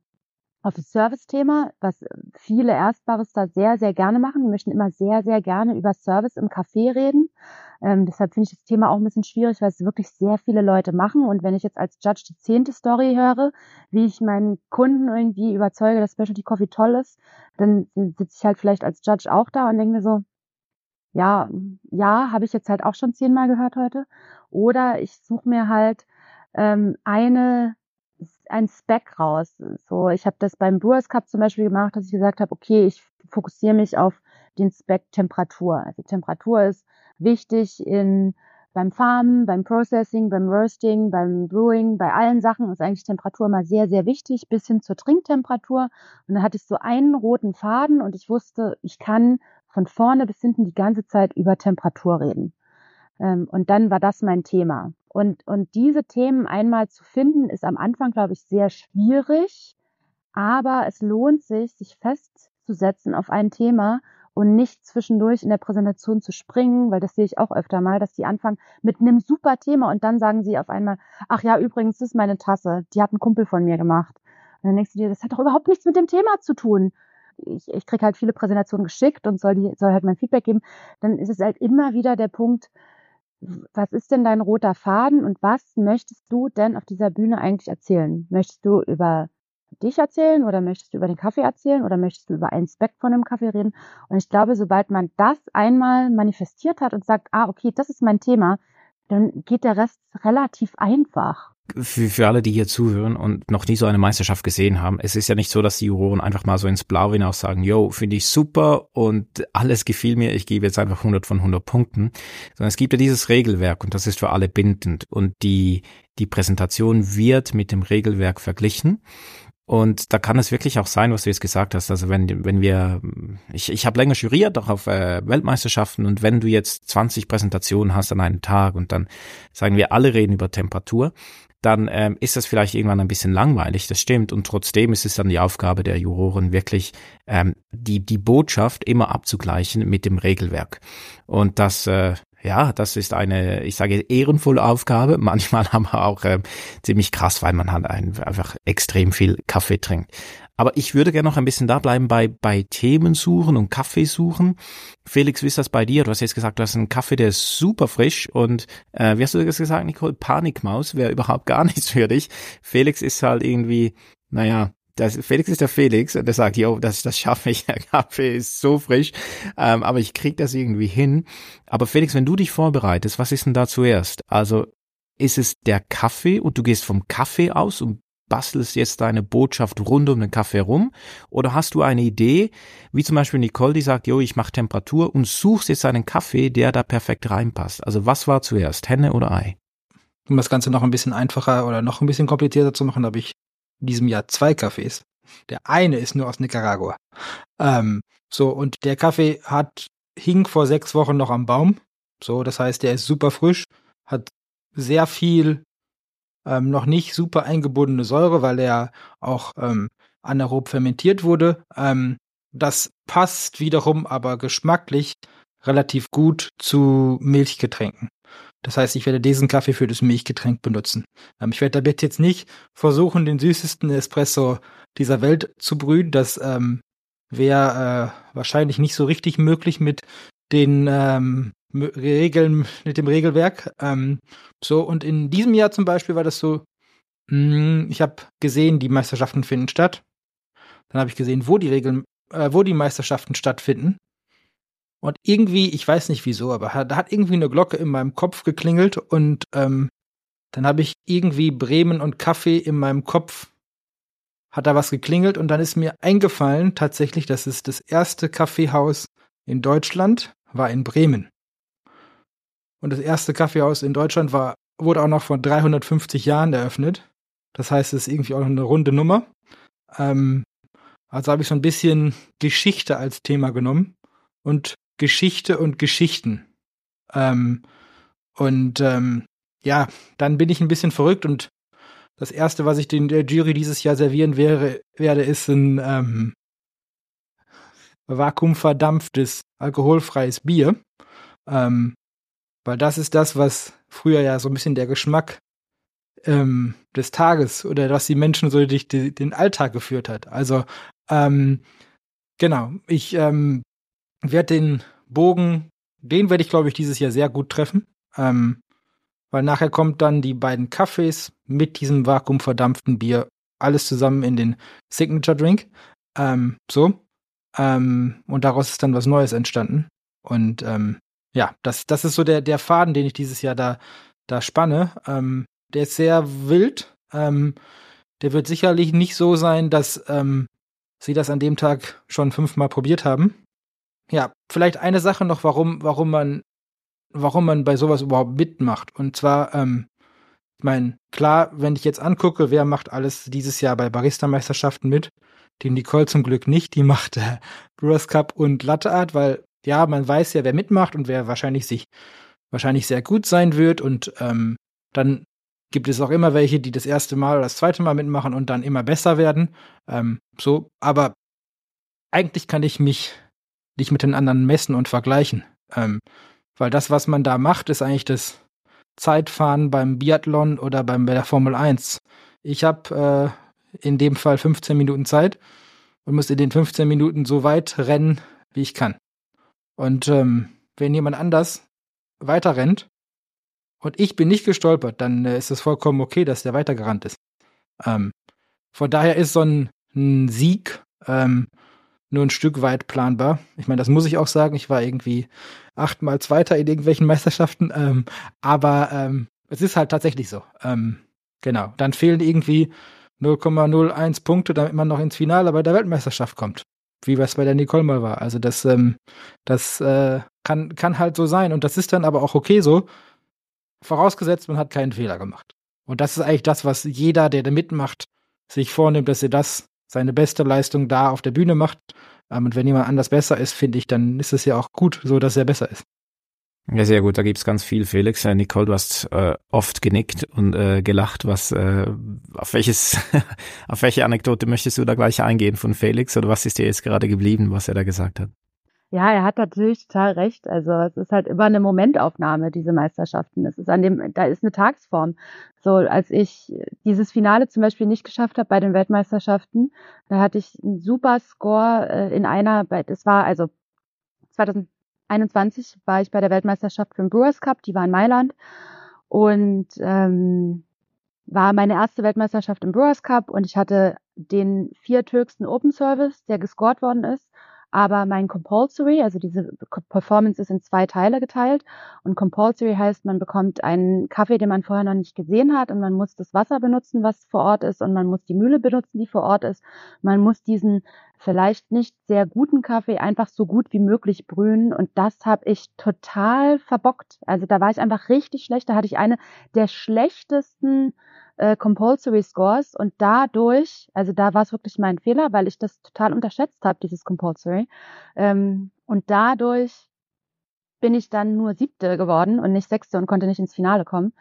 auf das Service-Thema, was viele Erstbarista sehr, sehr gerne machen. Die möchten immer sehr, sehr gerne über Service im Café reden. Ähm, deshalb finde ich das Thema auch ein bisschen schwierig, weil es wirklich sehr viele Leute machen. Und wenn ich jetzt als Judge die zehnte Story höre, wie ich meinen Kunden irgendwie überzeuge, dass Specialty Coffee toll ist, dann sitze ich halt vielleicht als Judge auch da und denke mir so, ja, ja, habe ich jetzt halt auch schon zehnmal gehört heute. Oder ich suche mir halt ähm, eine ein Spec raus. So, ich habe das beim Brewers Cup zum Beispiel gemacht, dass ich gesagt habe, okay, ich fokussiere mich auf den Spec Temperatur. Also Temperatur ist wichtig in beim Farmen, beim Processing, beim Roasting, beim Brewing, bei allen Sachen ist eigentlich Temperatur immer sehr, sehr wichtig, bis hin zur Trinktemperatur. Und dann hatte ich so einen roten Faden und ich wusste, ich kann von vorne bis hinten die ganze Zeit über Temperatur reden. Ähm, und dann war das mein Thema. Und, und diese Themen einmal zu finden, ist am Anfang, glaube ich, sehr schwierig. Aber es lohnt sich, sich festzusetzen auf ein Thema und nicht zwischendurch in der Präsentation zu springen, weil das sehe ich auch öfter mal, dass die anfangen mit einem super Thema und dann sagen sie auf einmal, ach ja, übrigens, das ist meine Tasse, die hat ein Kumpel von mir gemacht. Und dann denkst du dir, das hat doch überhaupt nichts mit dem Thema zu tun. Ich, ich kriege halt viele Präsentationen geschickt und soll, die, soll halt mein Feedback geben. Dann ist es halt immer wieder der Punkt, was ist denn dein roter Faden und was möchtest du denn auf dieser Bühne eigentlich erzählen? Möchtest du über dich erzählen oder möchtest du über den Kaffee erzählen oder möchtest du über einen Speck von einem Kaffee reden? Und ich glaube, sobald man das einmal manifestiert hat und sagt, ah, okay, das ist mein Thema, dann geht der Rest relativ einfach für, für alle, die hier zuhören und noch nie so eine Meisterschaft gesehen haben, es ist ja nicht so, dass die Juroren einfach mal so ins Blau hinaus sagen, yo, finde ich super und alles gefiel mir, ich gebe jetzt einfach 100 von 100 Punkten, sondern es gibt ja dieses Regelwerk und das ist für alle bindend und die, die Präsentation wird mit dem Regelwerk verglichen und da kann es wirklich auch sein, was du jetzt gesagt hast. Also wenn, wenn wir, ich, ich habe länger juriert, auch auf äh, Weltmeisterschaften, und wenn du jetzt 20 Präsentationen hast an einem Tag und dann sagen wir, alle reden über Temperatur, dann ähm, ist das vielleicht irgendwann ein bisschen langweilig, das stimmt. Und trotzdem ist es dann die Aufgabe der Juroren, wirklich ähm, die, die Botschaft immer abzugleichen mit dem Regelwerk. Und das, äh, ja, das ist eine, ich sage, ehrenvolle Aufgabe. *laughs* Manchmal haben wir auch äh, ziemlich krass, weil man halt einfach extrem viel Kaffee trinkt. Aber ich würde gerne noch ein bisschen da bleiben bei, bei Themen suchen und Kaffee suchen. Felix, wie ist das bei dir? Du hast jetzt gesagt, du hast einen Kaffee, der ist super frisch und äh, wie hast du das gesagt, Nicole? Panikmaus wäre *laughs* überhaupt gar nichts für dich. Felix ist halt irgendwie, naja, das, Felix ist der Felix und der sagt, yo, das, das schaffe ich, *laughs* der Kaffee ist so frisch, ähm, aber ich krieg das irgendwie hin. Aber Felix, wenn du dich vorbereitest, was ist denn da zuerst? Also ist es der Kaffee und du gehst vom Kaffee aus und bastelst jetzt deine Botschaft rund um den Kaffee rum? Oder hast du eine Idee, wie zum Beispiel Nicole, die sagt, jo, ich mache Temperatur und suchst jetzt einen Kaffee, der da perfekt reinpasst? Also was war zuerst, Henne oder Ei? Um das Ganze noch ein bisschen einfacher oder noch ein bisschen komplizierter zu machen, habe ich in diesem Jahr zwei Kaffees. Der eine ist nur aus Nicaragua. Ähm, so, und der Kaffee hat, hing vor sechs Wochen noch am Baum. So, das heißt, der ist super frisch, hat sehr viel ähm, noch nicht super eingebundene Säure, weil er auch ähm, anaerob fermentiert wurde. Ähm, das passt wiederum aber geschmacklich relativ gut zu Milchgetränken. Das heißt, ich werde diesen Kaffee für das Milchgetränk benutzen. Ähm, ich werde damit jetzt nicht versuchen, den süßesten Espresso dieser Welt zu brühen. Das ähm, wäre äh, wahrscheinlich nicht so richtig möglich mit den ähm, Regeln, mit dem Regelwerk. Ähm, so, und in diesem Jahr zum Beispiel war das so, mh, hm, ich habe gesehen, die Meisterschaften finden statt. Dann habe ich gesehen, wo die Regeln, äh, wo die Meisterschaften stattfinden. Und irgendwie, ich weiß nicht wieso, aber da hat irgendwie eine Glocke in meinem Kopf geklingelt und ähm, dann habe ich irgendwie Bremen und Kaffee in meinem Kopf hat da was geklingelt und dann ist mir eingefallen tatsächlich, dass es das erste Kaffeehaus in Deutschland war in Bremen. Und das erste Kaffeehaus in Deutschland war, wurde auch noch vor 350 Jahren eröffnet. Das heißt, es ist irgendwie auch eine runde Nummer. Ähm, also habe ich so ein bisschen Geschichte als Thema genommen und Geschichte und Geschichten. Ähm, und ähm, ja, dann bin ich ein bisschen verrückt und das erste, was ich den der Jury dieses Jahr servieren wäre, werde, ist ein ähm, vakuumverdampftes, alkoholfreies Bier. Ähm, weil das ist das, was früher ja so ein bisschen der Geschmack ähm, des Tages oder was die Menschen so durch die, den Alltag geführt hat. Also, ähm, genau, ich ähm, werde den Bogen, den werde ich, glaube ich, dieses Jahr sehr gut treffen. Ähm, weil nachher kommt dann die beiden Kaffees mit diesem vakuumverdampften Bier alles zusammen in den Signature Drink. Ähm, so. Ähm, und daraus ist dann was Neues entstanden. Und ähm, ja, das, das ist so der, der Faden, den ich dieses Jahr da, da spanne. Ähm, der ist sehr wild. Ähm, der wird sicherlich nicht so sein, dass ähm, sie das an dem Tag schon fünfmal probiert haben. Ja, vielleicht eine Sache noch, warum, warum man, warum man bei sowas überhaupt mitmacht. Und zwar, ähm, ich meine, klar, wenn ich jetzt angucke, wer macht alles dieses Jahr bei Barista-Meisterschaften mit, die Nicole zum Glück nicht, die macht äh, Brewers Cup und Latte Art, weil ja, man weiß ja, wer mitmacht und wer wahrscheinlich sich wahrscheinlich sehr gut sein wird und ähm, dann gibt es auch immer welche, die das erste Mal oder das zweite Mal mitmachen und dann immer besser werden. Ähm, so, aber eigentlich kann ich mich nicht mit den anderen messen und vergleichen. Ähm, weil das, was man da macht, ist eigentlich das Zeitfahren beim Biathlon oder beim, bei der Formel 1. Ich habe äh, in dem Fall 15 Minuten Zeit und muss in den 15 Minuten so weit rennen, wie ich kann. Und ähm, wenn jemand anders weiter rennt und ich bin nicht gestolpert, dann äh, ist es vollkommen okay, dass der weitergerannt ist. Ähm, von daher ist so ein, ein Sieg ähm, nur ein Stück weit planbar. Ich meine, das muss ich auch sagen. Ich war irgendwie achtmal Zweiter in irgendwelchen *laughs* Meisterschaften. Ähm, aber ähm, es ist halt tatsächlich so. Ähm, genau. Dann fehlen irgendwie 0,01 Punkte, damit man noch ins Finale bei der Weltmeisterschaft kommt. Wie es bei der Nicole mal war. Also das, ähm, das äh, kann, kann halt so sein. Und das ist dann aber auch okay so. Vorausgesetzt, man hat keinen Fehler gemacht. Und das ist eigentlich das, was jeder, der da mitmacht, sich vornimmt, dass er das seine beste Leistung da auf der Bühne macht. Ähm, und wenn jemand anders besser ist, finde ich, dann ist es ja auch gut, so dass er besser ist. Ja, sehr gut. Da gibt's ganz viel, Felix. Äh, Nicole, du hast äh, oft genickt und äh, gelacht. Was, äh, auf welches, *laughs* auf welche Anekdote möchtest du da gleich eingehen von Felix oder was ist dir jetzt gerade geblieben, was er da gesagt hat? Ja, er hat natürlich total recht. Also es ist halt immer eine Momentaufnahme, diese Meisterschaften. Es ist an dem, da ist eine Tagsform. So, als ich dieses Finale zum Beispiel nicht geschafft habe bei den Weltmeisterschaften, da hatte ich einen super Score äh, in einer, das war also 2021 war ich bei der Weltmeisterschaft für den Brewers Cup, die war in Mailand. Und ähm, war meine erste Weltmeisterschaft im Brewers Cup und ich hatte den vierthöchsten Open Service, der gescored worden ist aber mein Compulsory, also diese Performance ist in zwei Teile geteilt. Und Compulsory heißt, man bekommt einen Kaffee, den man vorher noch nicht gesehen hat. Und man muss das Wasser benutzen, was vor Ort ist. Und man muss die Mühle benutzen, die vor Ort ist. Man muss diesen vielleicht nicht sehr guten Kaffee einfach so gut wie möglich brühen. Und das habe ich total verbockt. Also da war ich einfach richtig schlecht. Da hatte ich eine der schlechtesten äh, Compulsory Scores und dadurch, also da war es wirklich mein Fehler, weil ich das total unterschätzt habe, dieses Compulsory. Ähm, und dadurch bin ich dann nur siebte geworden und nicht sechste und konnte nicht ins Finale kommen.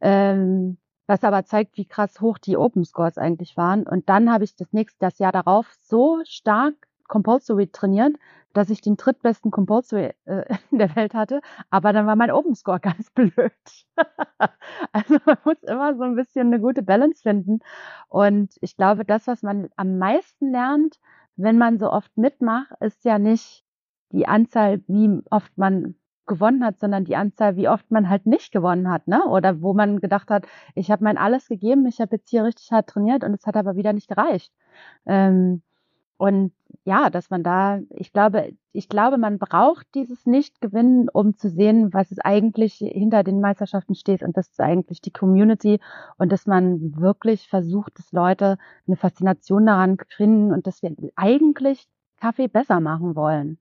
Ähm, was aber zeigt, wie krass hoch die Open Scores eigentlich waren. Und dann habe ich das nächste, das Jahr darauf so stark Compulsory trainiert, dass ich den drittbesten Compulsory äh, *laughs* in der Welt hatte, aber dann war mein Open Score *laughs* ganz blöd. *laughs* also man muss immer so ein bisschen eine gute Balance finden. Und ich glaube, das, was man am meisten lernt, wenn man so oft mitmacht, ist ja nicht die Anzahl, wie oft man gewonnen hat, sondern die Anzahl, wie oft man halt nicht gewonnen hat, ne? Oder wo man gedacht hat, ich habe mein alles gegeben, ich habe jetzt hier richtig hart trainiert und es hat aber wieder nicht gereicht. Ähm, und ja, dass man da, ich glaube, ich glaube, man braucht dieses Nicht-Gewinnen, um zu sehen, was es eigentlich hinter den Meisterschaften steht. Und das ist eigentlich die Community und dass man wirklich versucht, dass Leute eine Faszination daran finden und dass wir eigentlich Kaffee besser machen wollen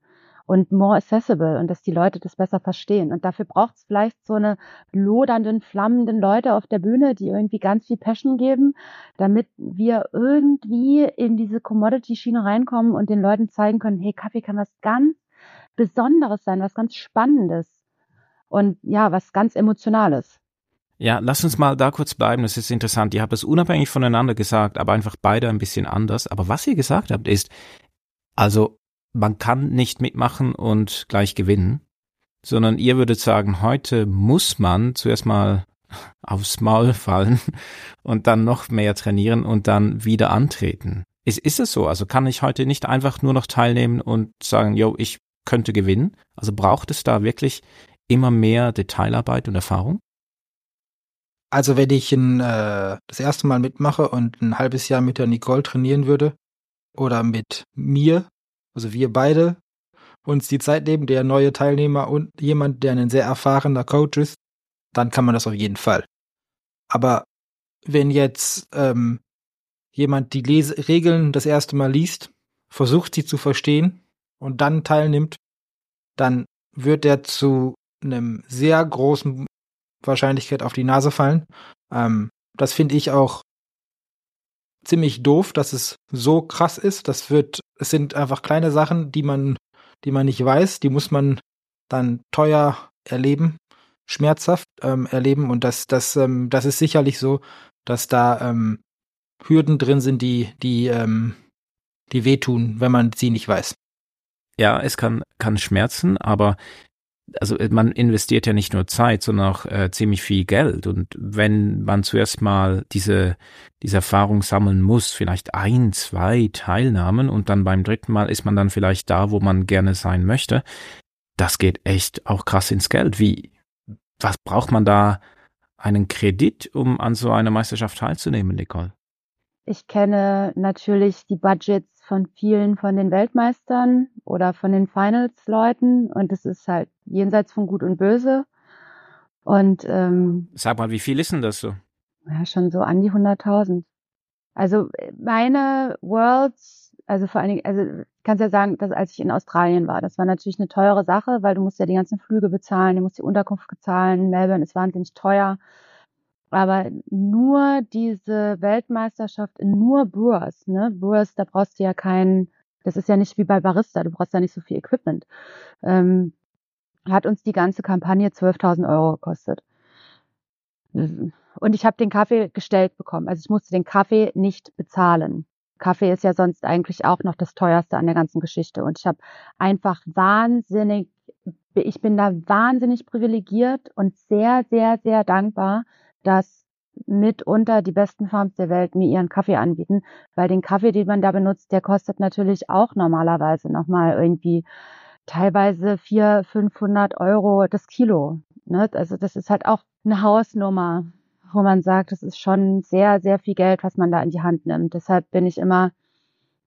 und more accessible und dass die Leute das besser verstehen. Und dafür braucht es vielleicht so eine lodernden, flammenden Leute auf der Bühne, die irgendwie ganz viel Passion geben, damit wir irgendwie in diese Commodity-Schiene reinkommen und den Leuten zeigen können, hey, Kaffee kann was ganz Besonderes sein, was ganz Spannendes und ja, was ganz Emotionales. Ja, lass uns mal da kurz bleiben. Das ist interessant. Ihr habt es unabhängig voneinander gesagt, aber einfach beide ein bisschen anders. Aber was ihr gesagt habt, ist, also man kann nicht mitmachen und gleich gewinnen, sondern ihr würdet sagen, heute muss man zuerst mal *laughs* aufs Maul fallen *laughs* und dann noch mehr trainieren und dann wieder antreten. Ist, ist es so? Also kann ich heute nicht einfach nur noch teilnehmen und sagen, yo, ich könnte gewinnen? Also braucht es da wirklich immer mehr Detailarbeit und Erfahrung? Also wenn ich ein, äh, das erste Mal mitmache und ein halbes Jahr mit der Nicole trainieren würde oder mit mir also wir beide, uns die Zeit nehmen, der neue Teilnehmer und jemand, der ein sehr erfahrener Coach ist, dann kann man das auf jeden Fall. Aber wenn jetzt ähm, jemand die Lese Regeln das erste Mal liest, versucht sie zu verstehen und dann teilnimmt, dann wird er zu einem sehr großen Wahrscheinlichkeit auf die Nase fallen. Ähm, das finde ich auch ziemlich doof, dass es so krass ist. Das wird, es sind einfach kleine Sachen, die man, die man nicht weiß, die muss man dann teuer erleben, schmerzhaft ähm, erleben und das, das, ähm, das ist sicherlich so, dass da ähm, Hürden drin sind, die, die, ähm, die wehtun, wenn man sie nicht weiß. Ja, es kann, kann schmerzen, aber also äh, man investiert ja nicht nur Zeit, sondern auch äh, ziemlich viel Geld. Und wenn man zuerst mal diese, diese Erfahrung sammeln muss, vielleicht ein, zwei Teilnahmen und dann beim dritten Mal ist man dann vielleicht da, wo man gerne sein möchte, das geht echt auch krass ins Geld. Wie, was braucht man da einen Kredit, um an so einer Meisterschaft teilzunehmen, Nicole? Ich kenne natürlich die Budgets von vielen von den Weltmeistern oder von den Finals-Leuten und es ist halt jenseits von Gut und Böse. Und ähm, sag mal, wie viel ist denn das so? Ja, schon so an die 100.000. Also meine Worlds, also vor allen Dingen, also kannst ja sagen, dass als ich in Australien war, das war natürlich eine teure Sache, weil du musst ja die ganzen Flüge bezahlen, du musst die Unterkunft bezahlen. Melbourne ist wahnsinnig teuer. Aber nur diese Weltmeisterschaft in nur Brewers, ne? Brewers, da brauchst du ja keinen, das ist ja nicht wie bei Barista, du brauchst ja nicht so viel Equipment. Ähm, hat uns die ganze Kampagne 12.000 Euro gekostet. Und ich habe den Kaffee gestellt bekommen. Also ich musste den Kaffee nicht bezahlen. Kaffee ist ja sonst eigentlich auch noch das teuerste an der ganzen Geschichte. Und ich habe einfach wahnsinnig, ich bin da wahnsinnig privilegiert und sehr, sehr, sehr dankbar, dass mitunter die besten Farms der Welt mir ihren Kaffee anbieten, weil den Kaffee, den man da benutzt, der kostet natürlich auch normalerweise nochmal irgendwie teilweise 400, 500 Euro das Kilo. Ne? Also das ist halt auch eine Hausnummer, wo man sagt, das ist schon sehr, sehr viel Geld, was man da in die Hand nimmt. Deshalb bin ich immer,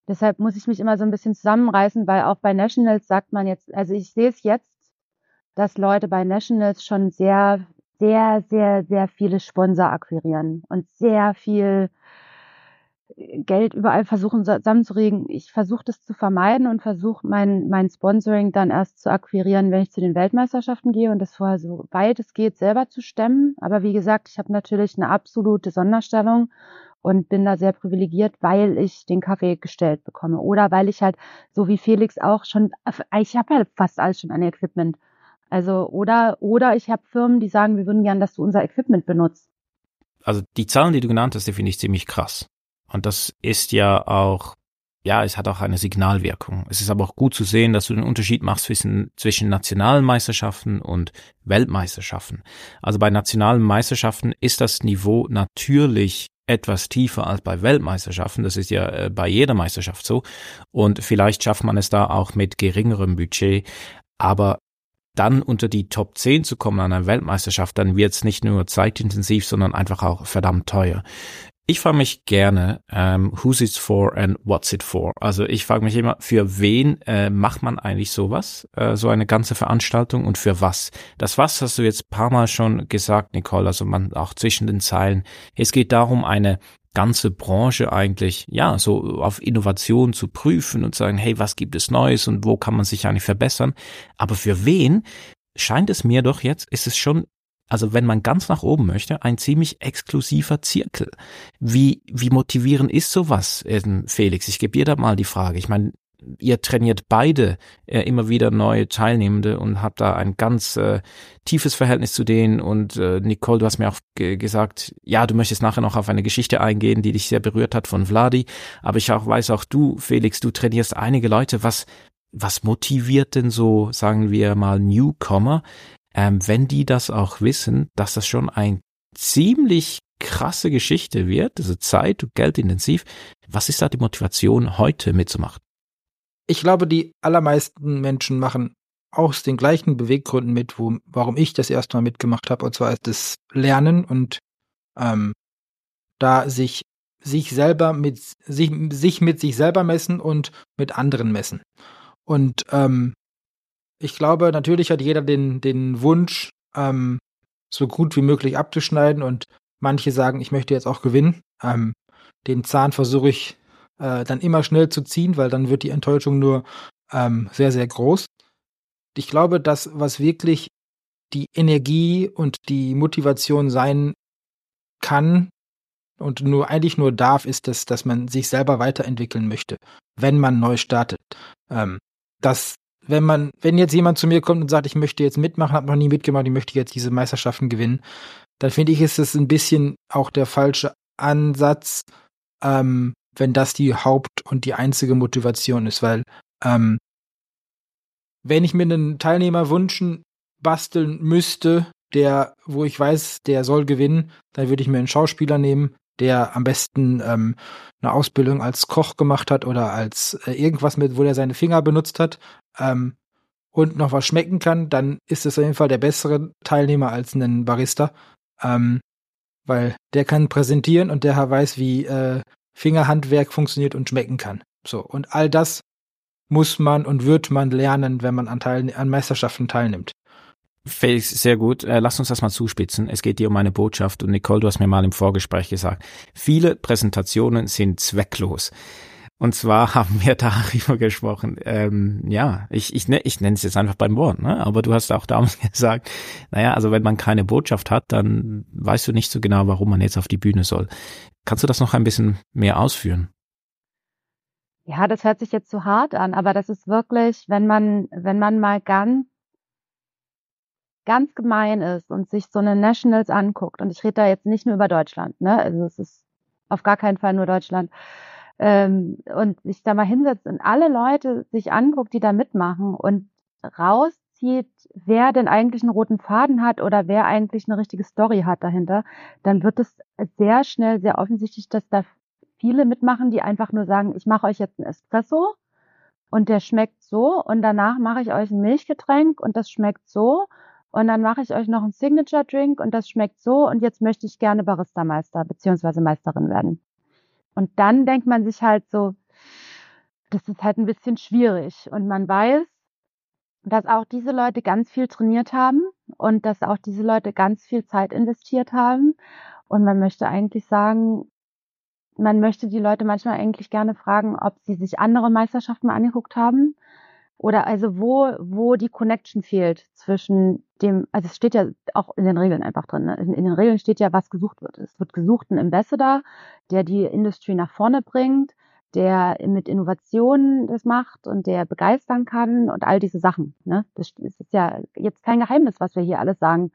deshalb muss ich mich immer so ein bisschen zusammenreißen, weil auch bei Nationals sagt man jetzt, also ich sehe es jetzt, dass Leute bei Nationals schon sehr sehr, sehr, sehr viele Sponsor akquirieren und sehr viel Geld überall versuchen zusammenzuregen. Ich versuche das zu vermeiden und versuche mein, mein Sponsoring dann erst zu akquirieren, wenn ich zu den Weltmeisterschaften gehe und das vorher so weit es geht selber zu stemmen. Aber wie gesagt, ich habe natürlich eine absolute Sonderstellung und bin da sehr privilegiert, weil ich den Kaffee gestellt bekomme oder weil ich halt so wie Felix auch schon ich habe halt fast alles schon an Equipment. Also oder oder ich habe Firmen, die sagen, wir würden gern, dass du unser Equipment benutzt. Also die Zahlen, die du genannt hast, die finde ich ziemlich krass. Und das ist ja auch, ja, es hat auch eine Signalwirkung. Es ist aber auch gut zu sehen, dass du den Unterschied machst zwischen, zwischen nationalen Meisterschaften und Weltmeisterschaften. Also bei nationalen Meisterschaften ist das Niveau natürlich etwas tiefer als bei Weltmeisterschaften. Das ist ja äh, bei jeder Meisterschaft so. Und vielleicht schafft man es da auch mit geringerem Budget. Aber dann unter die Top 10 zu kommen an einer Weltmeisterschaft, dann wird es nicht nur zeitintensiv, sondern einfach auch verdammt teuer. Ich frage mich gerne, ähm, who's it for and what's it for? Also ich frage mich immer, für wen äh, macht man eigentlich sowas, äh, so eine ganze Veranstaltung und für was? Das was hast du jetzt paar Mal schon gesagt, Nicole, also man auch zwischen den Zeilen. Es geht darum, eine ganze Branche eigentlich, ja, so auf Innovation zu prüfen und sagen, hey, was gibt es Neues und wo kann man sich eigentlich verbessern? Aber für wen? Scheint es mir doch jetzt, ist es schon also wenn man ganz nach oben möchte, ein ziemlich exklusiver Zirkel. Wie, wie motivierend ist sowas, ähm, Felix? Ich gebe dir da mal die Frage. Ich meine, ihr trainiert beide äh, immer wieder neue Teilnehmende und habt da ein ganz äh, tiefes Verhältnis zu denen. Und äh, Nicole, du hast mir auch gesagt, ja, du möchtest nachher noch auf eine Geschichte eingehen, die dich sehr berührt hat von Vladi. Aber ich auch weiß auch du, Felix, du trainierst einige Leute. Was, was motiviert denn so, sagen wir mal, Newcomer, ähm, wenn die das auch wissen, dass das schon ein ziemlich krasse Geschichte wird, also Zeit und Geldintensiv. Was ist da die Motivation, heute mitzumachen? Ich glaube, die allermeisten Menschen machen aus den gleichen Beweggründen mit, wo, warum ich das erste Mal mitgemacht habe, und zwar ist das Lernen und ähm, da sich sich selber mit sich, sich mit sich selber messen und mit anderen messen. Und ähm, ich glaube, natürlich hat jeder den, den Wunsch, ähm, so gut wie möglich abzuschneiden und manche sagen, ich möchte jetzt auch gewinnen. Ähm, den Zahn versuche ich äh, dann immer schnell zu ziehen, weil dann wird die Enttäuschung nur ähm, sehr, sehr groß. Ich glaube, das, was wirklich die Energie und die Motivation sein kann und nur eigentlich nur darf, ist das, dass man sich selber weiterentwickeln möchte, wenn man neu startet. Ähm, das wenn man, wenn jetzt jemand zu mir kommt und sagt, ich möchte jetzt mitmachen, habe noch nie mitgemacht, ich möchte jetzt diese Meisterschaften gewinnen, dann finde ich, ist es ein bisschen auch der falsche Ansatz, ähm, wenn das die Haupt- und die einzige Motivation ist, weil ähm, wenn ich mir einen Teilnehmer wünschen basteln müsste, der, wo ich weiß, der soll gewinnen, dann würde ich mir einen Schauspieler nehmen, der am besten ähm, eine Ausbildung als Koch gemacht hat oder als äh, irgendwas mit, wo er seine Finger benutzt hat ähm, und noch was schmecken kann, dann ist es auf jeden Fall der bessere Teilnehmer als ein Barista, ähm, weil der kann präsentieren und der weiß, wie äh, Fingerhandwerk funktioniert und schmecken kann. So und all das muss man und wird man lernen, wenn man an, Teil an Meisterschaften teilnimmt. Felix, sehr gut. Äh, lass uns das mal zuspitzen. Es geht dir um eine Botschaft und Nicole, du hast mir mal im Vorgespräch gesagt, viele Präsentationen sind zwecklos. Und zwar *laughs* haben wir darüber gesprochen. Ähm, ja, ich, ich, ne, ich nenne es jetzt einfach beim Wort, ne? aber du hast auch damals *laughs* gesagt, naja, also wenn man keine Botschaft hat, dann weißt du nicht so genau, warum man jetzt auf die Bühne soll. Kannst du das noch ein bisschen mehr ausführen? Ja, das hört sich jetzt zu hart an, aber das ist wirklich, wenn man, wenn man mal ganz ganz gemein ist und sich so eine Nationals anguckt, und ich rede da jetzt nicht nur über Deutschland, ne? Also es ist auf gar keinen Fall nur Deutschland. Ähm, und sich da mal hinsetzt und alle Leute sich anguckt, die da mitmachen und rauszieht, wer den eigentlich einen roten Faden hat oder wer eigentlich eine richtige Story hat dahinter, dann wird es sehr schnell sehr offensichtlich, dass da viele mitmachen, die einfach nur sagen, ich mache euch jetzt einen Espresso und der schmeckt so und danach mache ich euch ein Milchgetränk und das schmeckt so und dann mache ich euch noch einen Signature Drink und das schmeckt so und jetzt möchte ich gerne Barista-Meister beziehungsweise Meisterin werden. Und dann denkt man sich halt so, das ist halt ein bisschen schwierig. Und man weiß, dass auch diese Leute ganz viel trainiert haben und dass auch diese Leute ganz viel Zeit investiert haben. Und man möchte eigentlich sagen, man möchte die Leute manchmal eigentlich gerne fragen, ob sie sich andere Meisterschaften angeguckt haben. Oder also wo, wo die Connection fehlt zwischen dem, also es steht ja auch in den Regeln einfach drin. Ne? In, in, den Regeln steht ja, was gesucht wird. Es wird gesucht ein Ambassador, der die Industrie nach vorne bringt, der mit Innovationen das macht und der begeistern kann und all diese Sachen. Ne? Das ist ja jetzt kein Geheimnis, was wir hier alles sagen.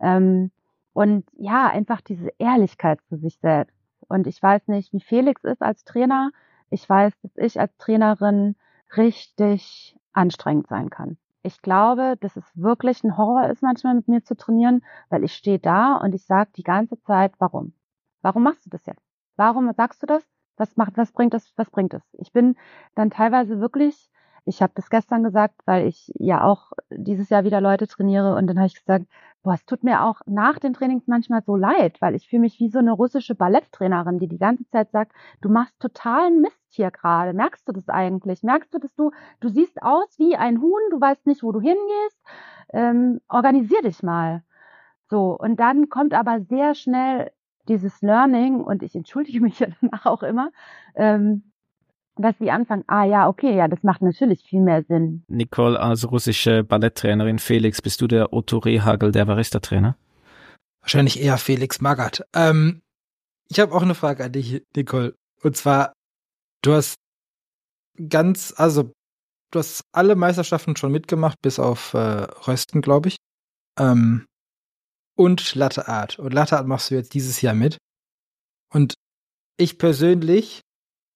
Ähm, und ja, einfach diese Ehrlichkeit zu sich selbst. Und ich weiß nicht, wie Felix ist als Trainer. Ich weiß, dass ich als Trainerin richtig anstrengend sein kann. Ich glaube, dass es wirklich ein Horror ist, manchmal mit mir zu trainieren, weil ich stehe da und ich sage die ganze Zeit, warum? Warum machst du das jetzt? Warum sagst du das? Was macht, was bringt das, was bringt es? Ich bin dann teilweise wirklich, ich habe das gestern gesagt, weil ich ja auch dieses Jahr wieder Leute trainiere und dann habe ich gesagt, boah, es tut mir auch nach den Trainings manchmal so leid, weil ich fühle mich wie so eine russische Balletttrainerin, die die ganze Zeit sagt, du machst totalen Mist hier gerade. Merkst du das eigentlich? Merkst du, dass du, du siehst aus wie ein Huhn, du weißt nicht, wo du hingehst? Ähm, organisier dich mal. So, und dann kommt aber sehr schnell dieses Learning, und ich entschuldige *laughs* mich ja danach auch immer, ähm, dass sie anfangen, ah ja, okay, ja, das macht natürlich viel mehr Sinn. Nicole, als russische Balletttrainerin, Felix, bist du der Otto Rehagel der Barista-Trainer? Wahrscheinlich eher Felix Magath. Ähm, ich habe auch eine Frage an dich, Nicole. Und zwar, du hast ganz, also du hast alle Meisterschaften schon mitgemacht, bis auf äh, Rösten, glaube ich. Ähm, und Latte Art. Und Latte Art machst du jetzt dieses Jahr mit. Und ich persönlich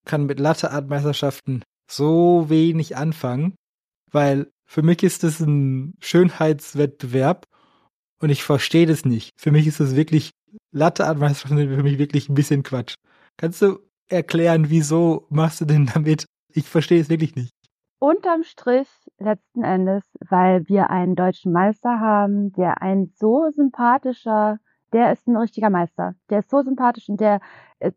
kann mit Latte Art Meisterschaften so wenig anfangen, weil für mich ist es ein Schönheitswettbewerb und ich verstehe das nicht. Für mich ist das wirklich Latte Art Meisterschaften sind für mich wirklich ein bisschen Quatsch. Kannst du erklären, wieso machst du denn damit? Ich verstehe es wirklich nicht. Unterm Strich letzten Endes, weil wir einen deutschen Meister haben, der ein so sympathischer, der ist ein richtiger Meister. Der ist so sympathisch und der,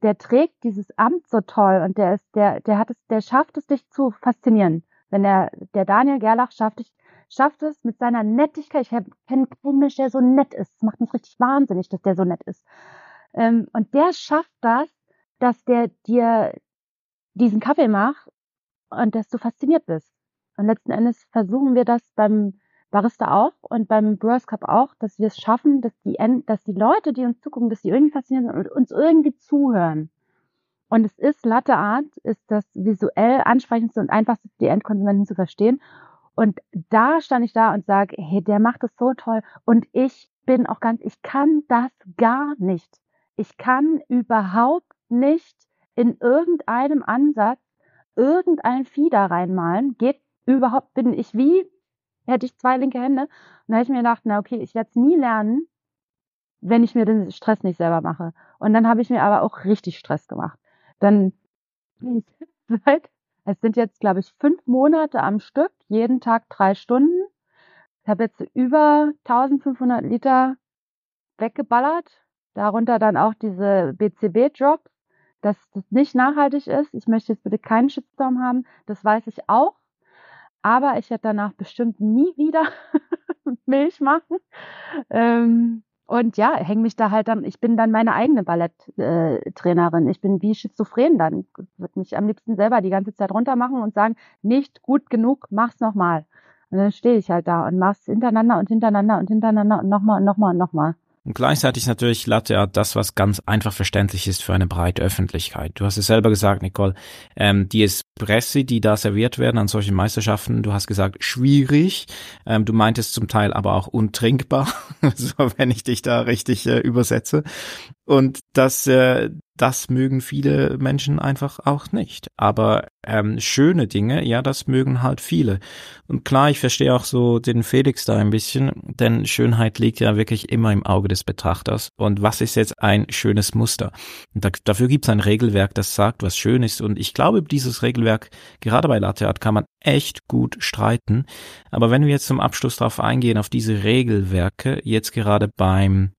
der trägt dieses Amt so toll und der ist, der, der hat es, der schafft es, dich zu faszinieren. Wenn der, der Daniel Gerlach schafft, ich, schafft es mit seiner Nettigkeit. Ich kenne keinen Mensch, der so nett ist. Es macht mich richtig wahnsinnig, dass der so nett ist. Ähm, und der schafft das, dass der dir diesen Kaffee macht und dass du fasziniert bist. Und letzten Endes versuchen wir das beim Barista auch und beim Brewers Cup auch, dass wir es schaffen, dass die, dass die Leute, die uns zugucken, dass die irgendwie fasziniert sind und uns irgendwie zuhören. Und es ist Latte Art, ist das visuell ansprechendste und einfachste die Endkonsumenten zu verstehen. Und da stand ich da und sage, hey, der macht es so toll. Und ich bin auch ganz, ich kann das gar nicht. Ich kann überhaupt nicht in irgendeinem Ansatz irgendein Vieh da reinmalen. Geht überhaupt, bin ich wie, hätte ich zwei linke Hände. Und da habe ich mir gedacht, na okay, ich werde es nie lernen, wenn ich mir den Stress nicht selber mache. Und dann habe ich mir aber auch richtig Stress gemacht. Dann bin ich *laughs* seit, es sind jetzt, glaube ich, fünf Monate am Stück, jeden Tag drei Stunden. Ich habe jetzt über 1500 Liter weggeballert, darunter dann auch diese BCB-Drops dass das nicht nachhaltig ist. Ich möchte jetzt bitte keinen Shitstorm haben. Das weiß ich auch. Aber ich werde danach bestimmt nie wieder *laughs* Milch machen. Ähm, und ja, hänge mich da halt dann, ich bin dann meine eigene Balletttrainerin. Äh, ich bin wie schizophren dann. Würde mich am liebsten selber die ganze Zeit runtermachen und sagen, nicht gut genug, mach's nochmal. Und dann stehe ich halt da und mach's hintereinander und hintereinander und hintereinander und nochmal und nochmal und nochmal. Und gleichzeitig natürlich Latte Art das, was ganz einfach verständlich ist für eine breite Öffentlichkeit. Du hast es selber gesagt, Nicole, ähm, die Espressi, die da serviert werden an solchen Meisterschaften, du hast gesagt, schwierig. Ähm, du meintest zum Teil aber auch untrinkbar, *laughs* so wenn ich dich da richtig äh, übersetze. Und das, äh, das mögen viele Menschen einfach auch nicht. Aber ähm, schöne Dinge, ja, das mögen halt viele. Und klar, ich verstehe auch so den Felix da ein bisschen, denn Schönheit liegt ja wirklich immer im Auge des Betrachters. Und was ist jetzt ein schönes Muster? Da, dafür gibt es ein Regelwerk, das sagt, was schön ist. Und ich glaube, dieses Regelwerk, gerade bei Latte Art, kann man echt gut streiten. Aber wenn wir jetzt zum Abschluss darauf eingehen, auf diese Regelwerke, jetzt gerade beim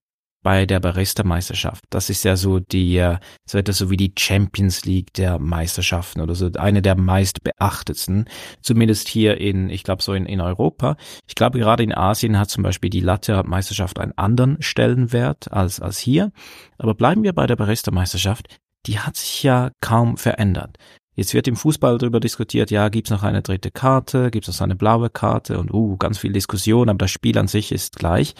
bei der Barista-Meisterschaft. Das ist ja so die, äh, so etwas so wie die Champions League der Meisterschaften oder so eine der meist beachtetsten. Zumindest hier in, ich glaube so in, in Europa. Ich glaube gerade in Asien hat zum Beispiel die Latte-Meisterschaft einen anderen Stellenwert als, als hier. Aber bleiben wir bei der Barista-Meisterschaft. die hat sich ja kaum verändert. Jetzt wird im Fußball darüber diskutiert, ja, gibt's noch eine dritte Karte, gibt's noch eine blaue Karte und uh, ganz viel Diskussion, aber das Spiel an sich ist gleich.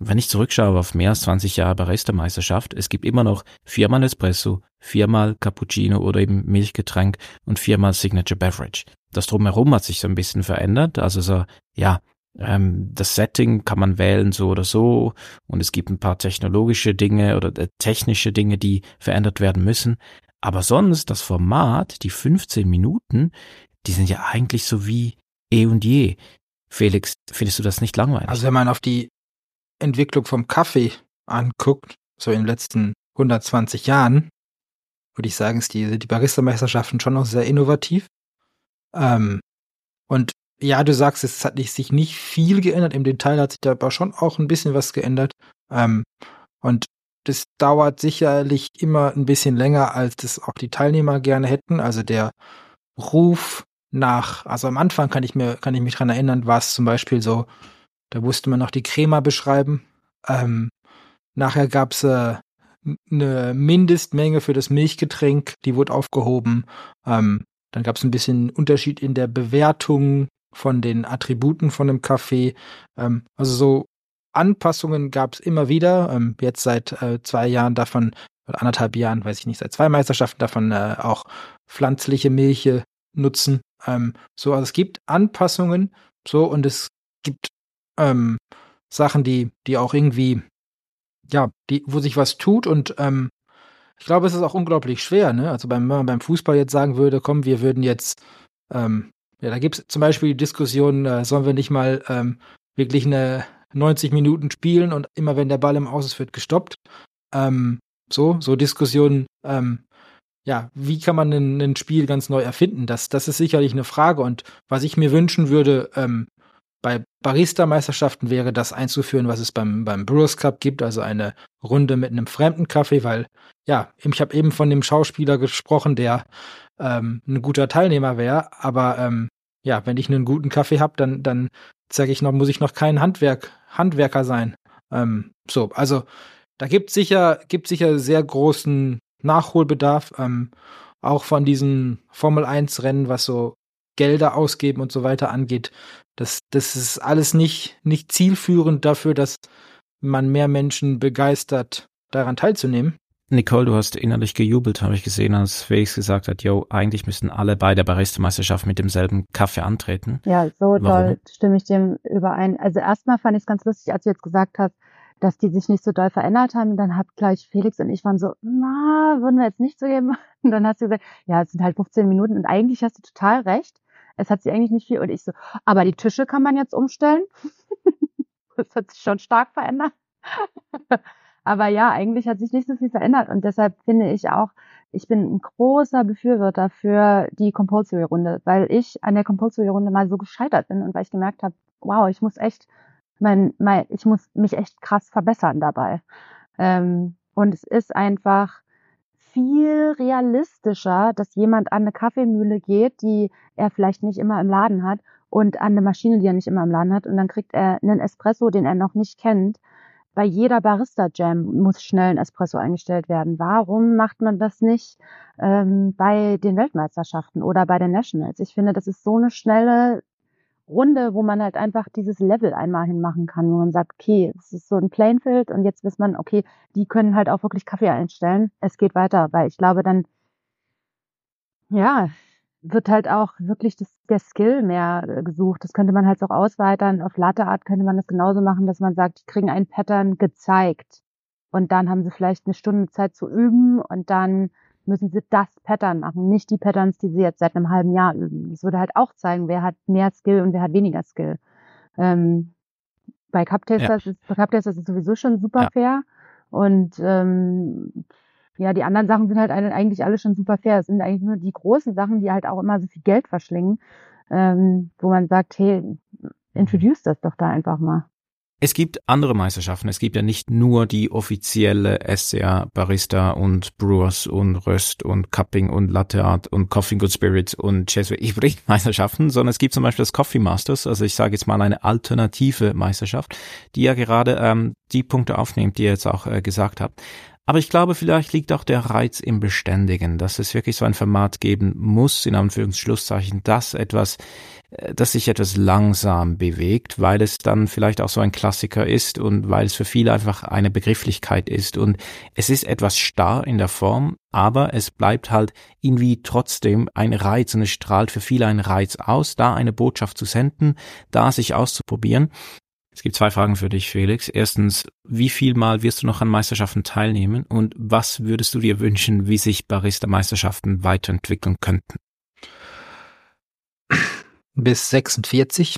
Wenn ich zurückschaue auf mehr als 20 Jahre Barista-Meisterschaft, es gibt immer noch viermal Espresso, viermal Cappuccino oder eben Milchgetränk und viermal Signature Beverage. Das drumherum hat sich so ein bisschen verändert, also so, ja, ähm, das Setting kann man wählen so oder so und es gibt ein paar technologische Dinge oder äh, technische Dinge, die verändert werden müssen. Aber sonst das Format, die 15 Minuten, die sind ja eigentlich so wie eh und je. Felix, findest du das nicht langweilig? Also wenn man auf die Entwicklung vom Kaffee anguckt, so in den letzten 120 Jahren, würde ich sagen, ist die, die Barista-Meisterschaften schon noch sehr innovativ. Ähm, und ja, du sagst, es hat sich nicht viel geändert. Im Detail hat sich da aber schon auch ein bisschen was geändert. Ähm, und das dauert sicherlich immer ein bisschen länger, als das auch die Teilnehmer gerne hätten. Also der Ruf nach, also am Anfang kann ich mir, kann ich mich dran erinnern, war es zum Beispiel so, da musste man noch die Crema beschreiben. Ähm, nachher gab's äh, eine Mindestmenge für das Milchgetränk, die wurde aufgehoben. Ähm, dann gab's ein bisschen Unterschied in der Bewertung von den Attributen von einem Kaffee. Ähm, also so Anpassungen gab es immer wieder. Ähm, jetzt seit äh, zwei Jahren davon, oder anderthalb Jahren, weiß ich nicht, seit zwei Meisterschaften davon äh, auch pflanzliche Milche nutzen. Ähm, so, also es gibt Anpassungen, so und es gibt ähm, Sachen, die, die auch irgendwie, ja, die, wo sich was tut und ähm, ich glaube, es ist auch unglaublich schwer, ne? Also beim, wenn man beim Fußball jetzt sagen würde, komm, wir würden jetzt, ähm, ja, da gibt es zum Beispiel die Diskussion, äh, sollen wir nicht mal ähm, wirklich eine 90 Minuten spielen und immer wenn der Ball im Aus ist, wird gestoppt. Ähm, so, so Diskussionen, ähm, ja, wie kann man ein, Spiel ganz neu erfinden? Das, das ist sicherlich eine Frage. Und was ich mir wünschen würde, ähm, bei Barista-Meisterschaften wäre das einzuführen, was es beim, beim Brewers Cup gibt, also eine Runde mit einem fremden Kaffee, weil, ja, ich habe eben von dem Schauspieler gesprochen, der ähm, ein guter Teilnehmer wäre, aber ähm, ja, wenn ich einen guten Kaffee habe, dann, dann sage ich noch, muss ich noch kein Handwerk, Handwerker sein. Ähm, so, also da gibt sicher, gibt sicher sehr großen Nachholbedarf, ähm, auch von diesen Formel 1 Rennen, was so Gelder ausgeben und so weiter angeht. Das, das ist alles nicht, nicht zielführend dafür, dass man mehr Menschen begeistert, daran teilzunehmen. Nicole, du hast innerlich gejubelt, habe ich gesehen, als Felix gesagt hat, yo, eigentlich müssten alle bei der Barista-Meisterschaft mit demselben Kaffee antreten. Ja, so Warum? doll stimme ich dem überein. Also erstmal fand ich es ganz lustig, als du jetzt gesagt hast, dass die sich nicht so doll verändert haben. Dann hat gleich Felix und ich waren so, na, würden wir jetzt nicht so geben. *laughs* Und dann hast du gesagt, ja, es sind halt 15 Minuten und eigentlich hast du total recht. Es hat sich eigentlich nicht viel. Und ich so, aber die Tische kann man jetzt umstellen. *laughs* das hat sich schon stark verändert. *laughs* Aber ja, eigentlich hat sich nicht so viel verändert und deshalb finde ich auch, ich bin ein großer Befürworter für die Compulsory-Runde, weil ich an der Compulsory-Runde mal so gescheitert bin und weil ich gemerkt habe, wow, ich muss echt, mein, mein, ich muss mich echt krass verbessern dabei. Ähm, und es ist einfach viel realistischer, dass jemand an eine Kaffeemühle geht, die er vielleicht nicht immer im Laden hat und an eine Maschine, die er nicht immer im Laden hat und dann kriegt er einen Espresso, den er noch nicht kennt bei jeder Barista-Jam muss schnell ein Espresso eingestellt werden. Warum macht man das nicht ähm, bei den Weltmeisterschaften oder bei den Nationals? Ich finde, das ist so eine schnelle Runde, wo man halt einfach dieses Level einmal hinmachen kann, wo man sagt, okay, es ist so ein Plainfield und jetzt weiß man, okay, die können halt auch wirklich Kaffee einstellen. Es geht weiter, weil ich glaube dann, ja, wird halt auch wirklich das, der Skill mehr äh, gesucht. Das könnte man halt auch ausweitern. Auf Latte Art könnte man das genauso machen, dass man sagt, die kriegen ein Pattern gezeigt. Und dann haben sie vielleicht eine Stunde Zeit zu üben und dann müssen sie das Pattern machen, nicht die Patterns, die sie jetzt seit einem halben Jahr üben. Das würde halt auch zeigen, wer hat mehr Skill und wer hat weniger Skill. Ähm, bei Cup Testers ja. ist, bei Cup Testers ist sowieso schon super ja. fair. Und ähm, ja, die anderen Sachen sind halt eigentlich alle schon super fair. Es sind eigentlich nur die großen Sachen, die halt auch immer so viel Geld verschlingen, ähm, wo man sagt, hey, introduce das doch da einfach mal. Es gibt andere Meisterschaften. Es gibt ja nicht nur die offizielle SCA Barista und Brewers und Röst und Cupping und Latte Art und Coffee Good Spirits und Chesapeake Hybrid *laughs* Meisterschaften, sondern es gibt zum Beispiel das Coffee Masters. Also ich sage jetzt mal eine alternative Meisterschaft, die ja gerade ähm, die Punkte aufnimmt, die ihr jetzt auch äh, gesagt habt. Aber ich glaube, vielleicht liegt auch der Reiz im Beständigen, dass es wirklich so ein Format geben muss, in Anführungsschlusszeichen, dass etwas, äh, dass sich etwas langsam bewegt, weil es dann vielleicht auch so ein Klassiker ist und weil es für viele einfach eine Begrifflichkeit ist und es ist etwas starr in der Form, aber es bleibt halt irgendwie trotzdem ein Reiz und es strahlt für viele einen Reiz aus, da eine Botschaft zu senden, da sich auszuprobieren. Es gibt zwei Fragen für dich, Felix. Erstens, wie viel Mal wirst du noch an Meisterschaften teilnehmen und was würdest du dir wünschen, wie sich Barista-Meisterschaften weiterentwickeln könnten? Bis 46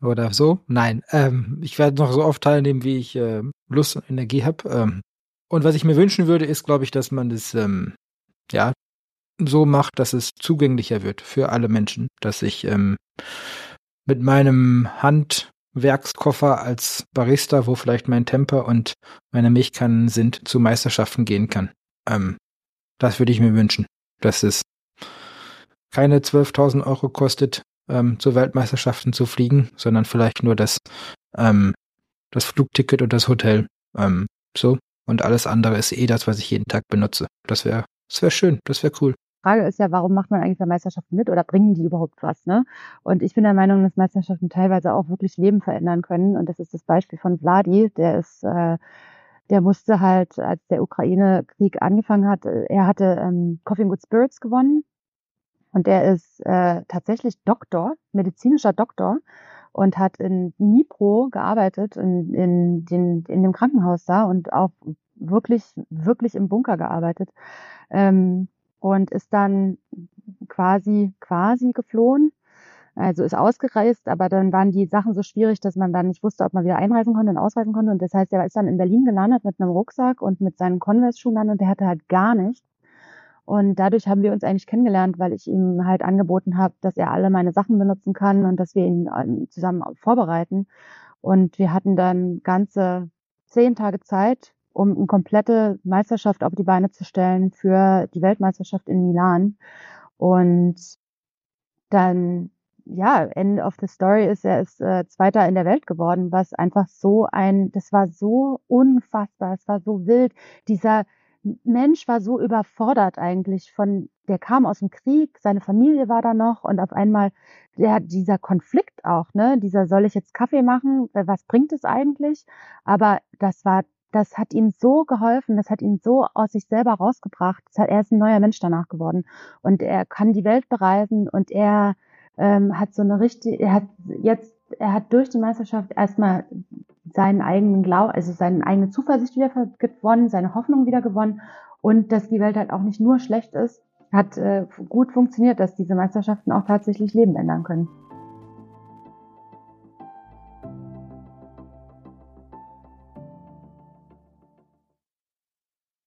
oder so. Nein, ähm, ich werde noch so oft teilnehmen, wie ich äh, Lust und Energie habe. Ähm, und was ich mir wünschen würde, ist, glaube ich, dass man das ähm, ja so macht, dass es zugänglicher wird für alle Menschen, dass ich ähm, mit meinem Hand Werkskoffer als Barista, wo vielleicht mein Temper und meine Milchkannen sind, zu Meisterschaften gehen kann. Ähm, das würde ich mir wünschen, dass es keine 12.000 Euro kostet, ähm, zu Weltmeisterschaften zu fliegen, sondern vielleicht nur das, ähm, das Flugticket und das Hotel. Ähm, so. Und alles andere ist eh das, was ich jeden Tag benutze. Das wäre, das wäre schön, das wäre cool. Frage ist ja, warum macht man eigentlich bei Meisterschaften mit oder bringen die überhaupt was? Ne? Und ich bin der Meinung, dass Meisterschaften teilweise auch wirklich Leben verändern können. Und das ist das Beispiel von Vladi, der ist, äh, der musste halt, als der Ukraine-Krieg angefangen hat, äh, er hatte ähm, Coffee and Good Spirits gewonnen. Und der ist äh, tatsächlich Doktor, medizinischer Doktor und hat in Nipro gearbeitet, in, in, den, in dem Krankenhaus da und auch wirklich, wirklich im Bunker gearbeitet. Ähm, und ist dann quasi, quasi geflohen. Also ist ausgereist, aber dann waren die Sachen so schwierig, dass man dann nicht wusste, ob man wieder einreisen konnte und ausreisen konnte. Und das heißt, er ist dann in Berlin gelandet mit einem Rucksack und mit seinen Converse-Schuhen dann und der hatte halt gar nichts. Und dadurch haben wir uns eigentlich kennengelernt, weil ich ihm halt angeboten habe, dass er alle meine Sachen benutzen kann und dass wir ihn ähm, zusammen vorbereiten. Und wir hatten dann ganze zehn Tage Zeit, um eine komplette Meisterschaft auf die Beine zu stellen für die Weltmeisterschaft in Milan. Und dann, ja, End of the Story ist, er ist äh, Zweiter in der Welt geworden, was einfach so ein, das war so unfassbar, es war so wild. Dieser Mensch war so überfordert eigentlich von, der kam aus dem Krieg, seine Familie war da noch und auf einmal der, dieser Konflikt auch, ne, dieser soll ich jetzt Kaffee machen, was bringt es eigentlich? Aber das war das hat ihm so geholfen, das hat ihn so aus sich selber rausgebracht. Hat, er ist ein neuer Mensch danach geworden und er kann die Welt bereisen und er ähm, hat so eine richtige, er hat jetzt, er hat durch die Meisterschaft erstmal seinen eigenen Glauben, also seine eigene Zuversicht wieder gewonnen, seine Hoffnung wieder gewonnen und dass die Welt halt auch nicht nur schlecht ist, hat äh, gut funktioniert, dass diese Meisterschaften auch tatsächlich Leben ändern können.